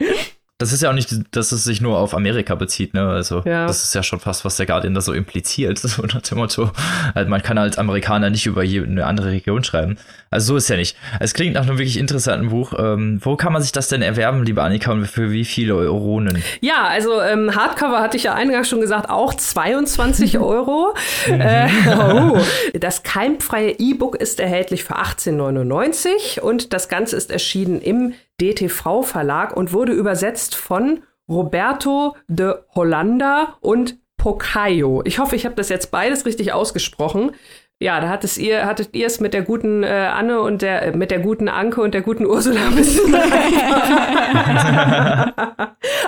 Das ist ja auch nicht, dass es sich nur auf Amerika bezieht, ne? Also, ja. das ist ja schon fast, was der Guardian da so impliziert, so nach dem Motto. Also man kann als Amerikaner nicht über eine andere Region schreiben. Also, so ist ja nicht. Es klingt nach einem wirklich interessanten Buch. Ähm, wo kann man sich das denn erwerben, liebe Annika, und für wie viele Euronen? Ja, also, ähm, Hardcover hatte ich ja eingangs schon gesagt, auch 22 Euro. äh, oh. Das keimfreie E-Book ist erhältlich für 18,99 und das Ganze ist erschienen im DTV Verlag und wurde übersetzt von Roberto de Hollanda und Pocayo. Ich hoffe, ich habe das jetzt beides richtig ausgesprochen. Ja, da hattet ihr, hattet ihr es mit der guten äh, Anne und der, äh, mit der guten Anke und der guten Ursula ein bisschen.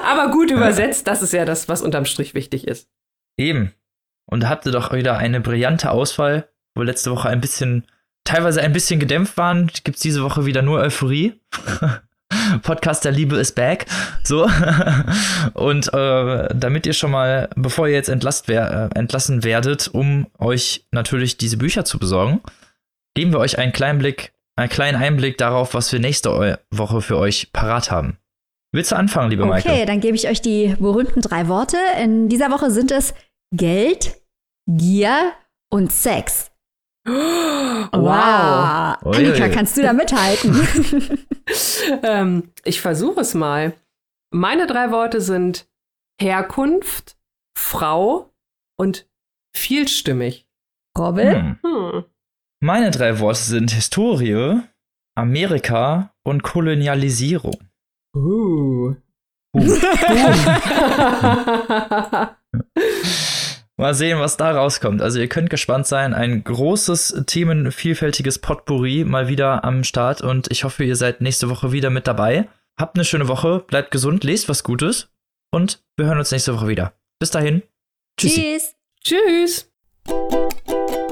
Aber gut übersetzt, das ist ja das, was unterm Strich wichtig ist. Eben. Und da habt ihr doch wieder eine brillante Auswahl, wo letzte Woche ein bisschen, teilweise ein bisschen gedämpft waren. Gibt es diese Woche wieder nur Euphorie. Podcast der Liebe ist back. So. Und äh, damit ihr schon mal, bevor ihr jetzt entlasst wer äh, entlassen werdet, um euch natürlich diese Bücher zu besorgen, geben wir euch einen kleinen Blick, einen kleinen Einblick darauf, was wir nächste Woche für euch parat haben. Willst du anfangen, liebe okay, Maike? Okay, dann gebe ich euch die berühmten drei Worte. In dieser Woche sind es Geld, Gier und Sex. Wow. wow. Annika, kannst du da mithalten? ähm, ich versuche es mal. Meine drei Worte sind Herkunft, Frau und vielstimmig. Robin? Hm. Hm. Meine drei Worte sind Historie, Amerika und Kolonialisierung. Uh. uh. Mal sehen, was da rauskommt. Also ihr könnt gespannt sein. Ein großes, themenvielfältiges Potpourri mal wieder am Start und ich hoffe, ihr seid nächste Woche wieder mit dabei. Habt eine schöne Woche, bleibt gesund, lest was Gutes und wir hören uns nächste Woche wieder. Bis dahin. Tschüssi. Tschüss. Tschüss.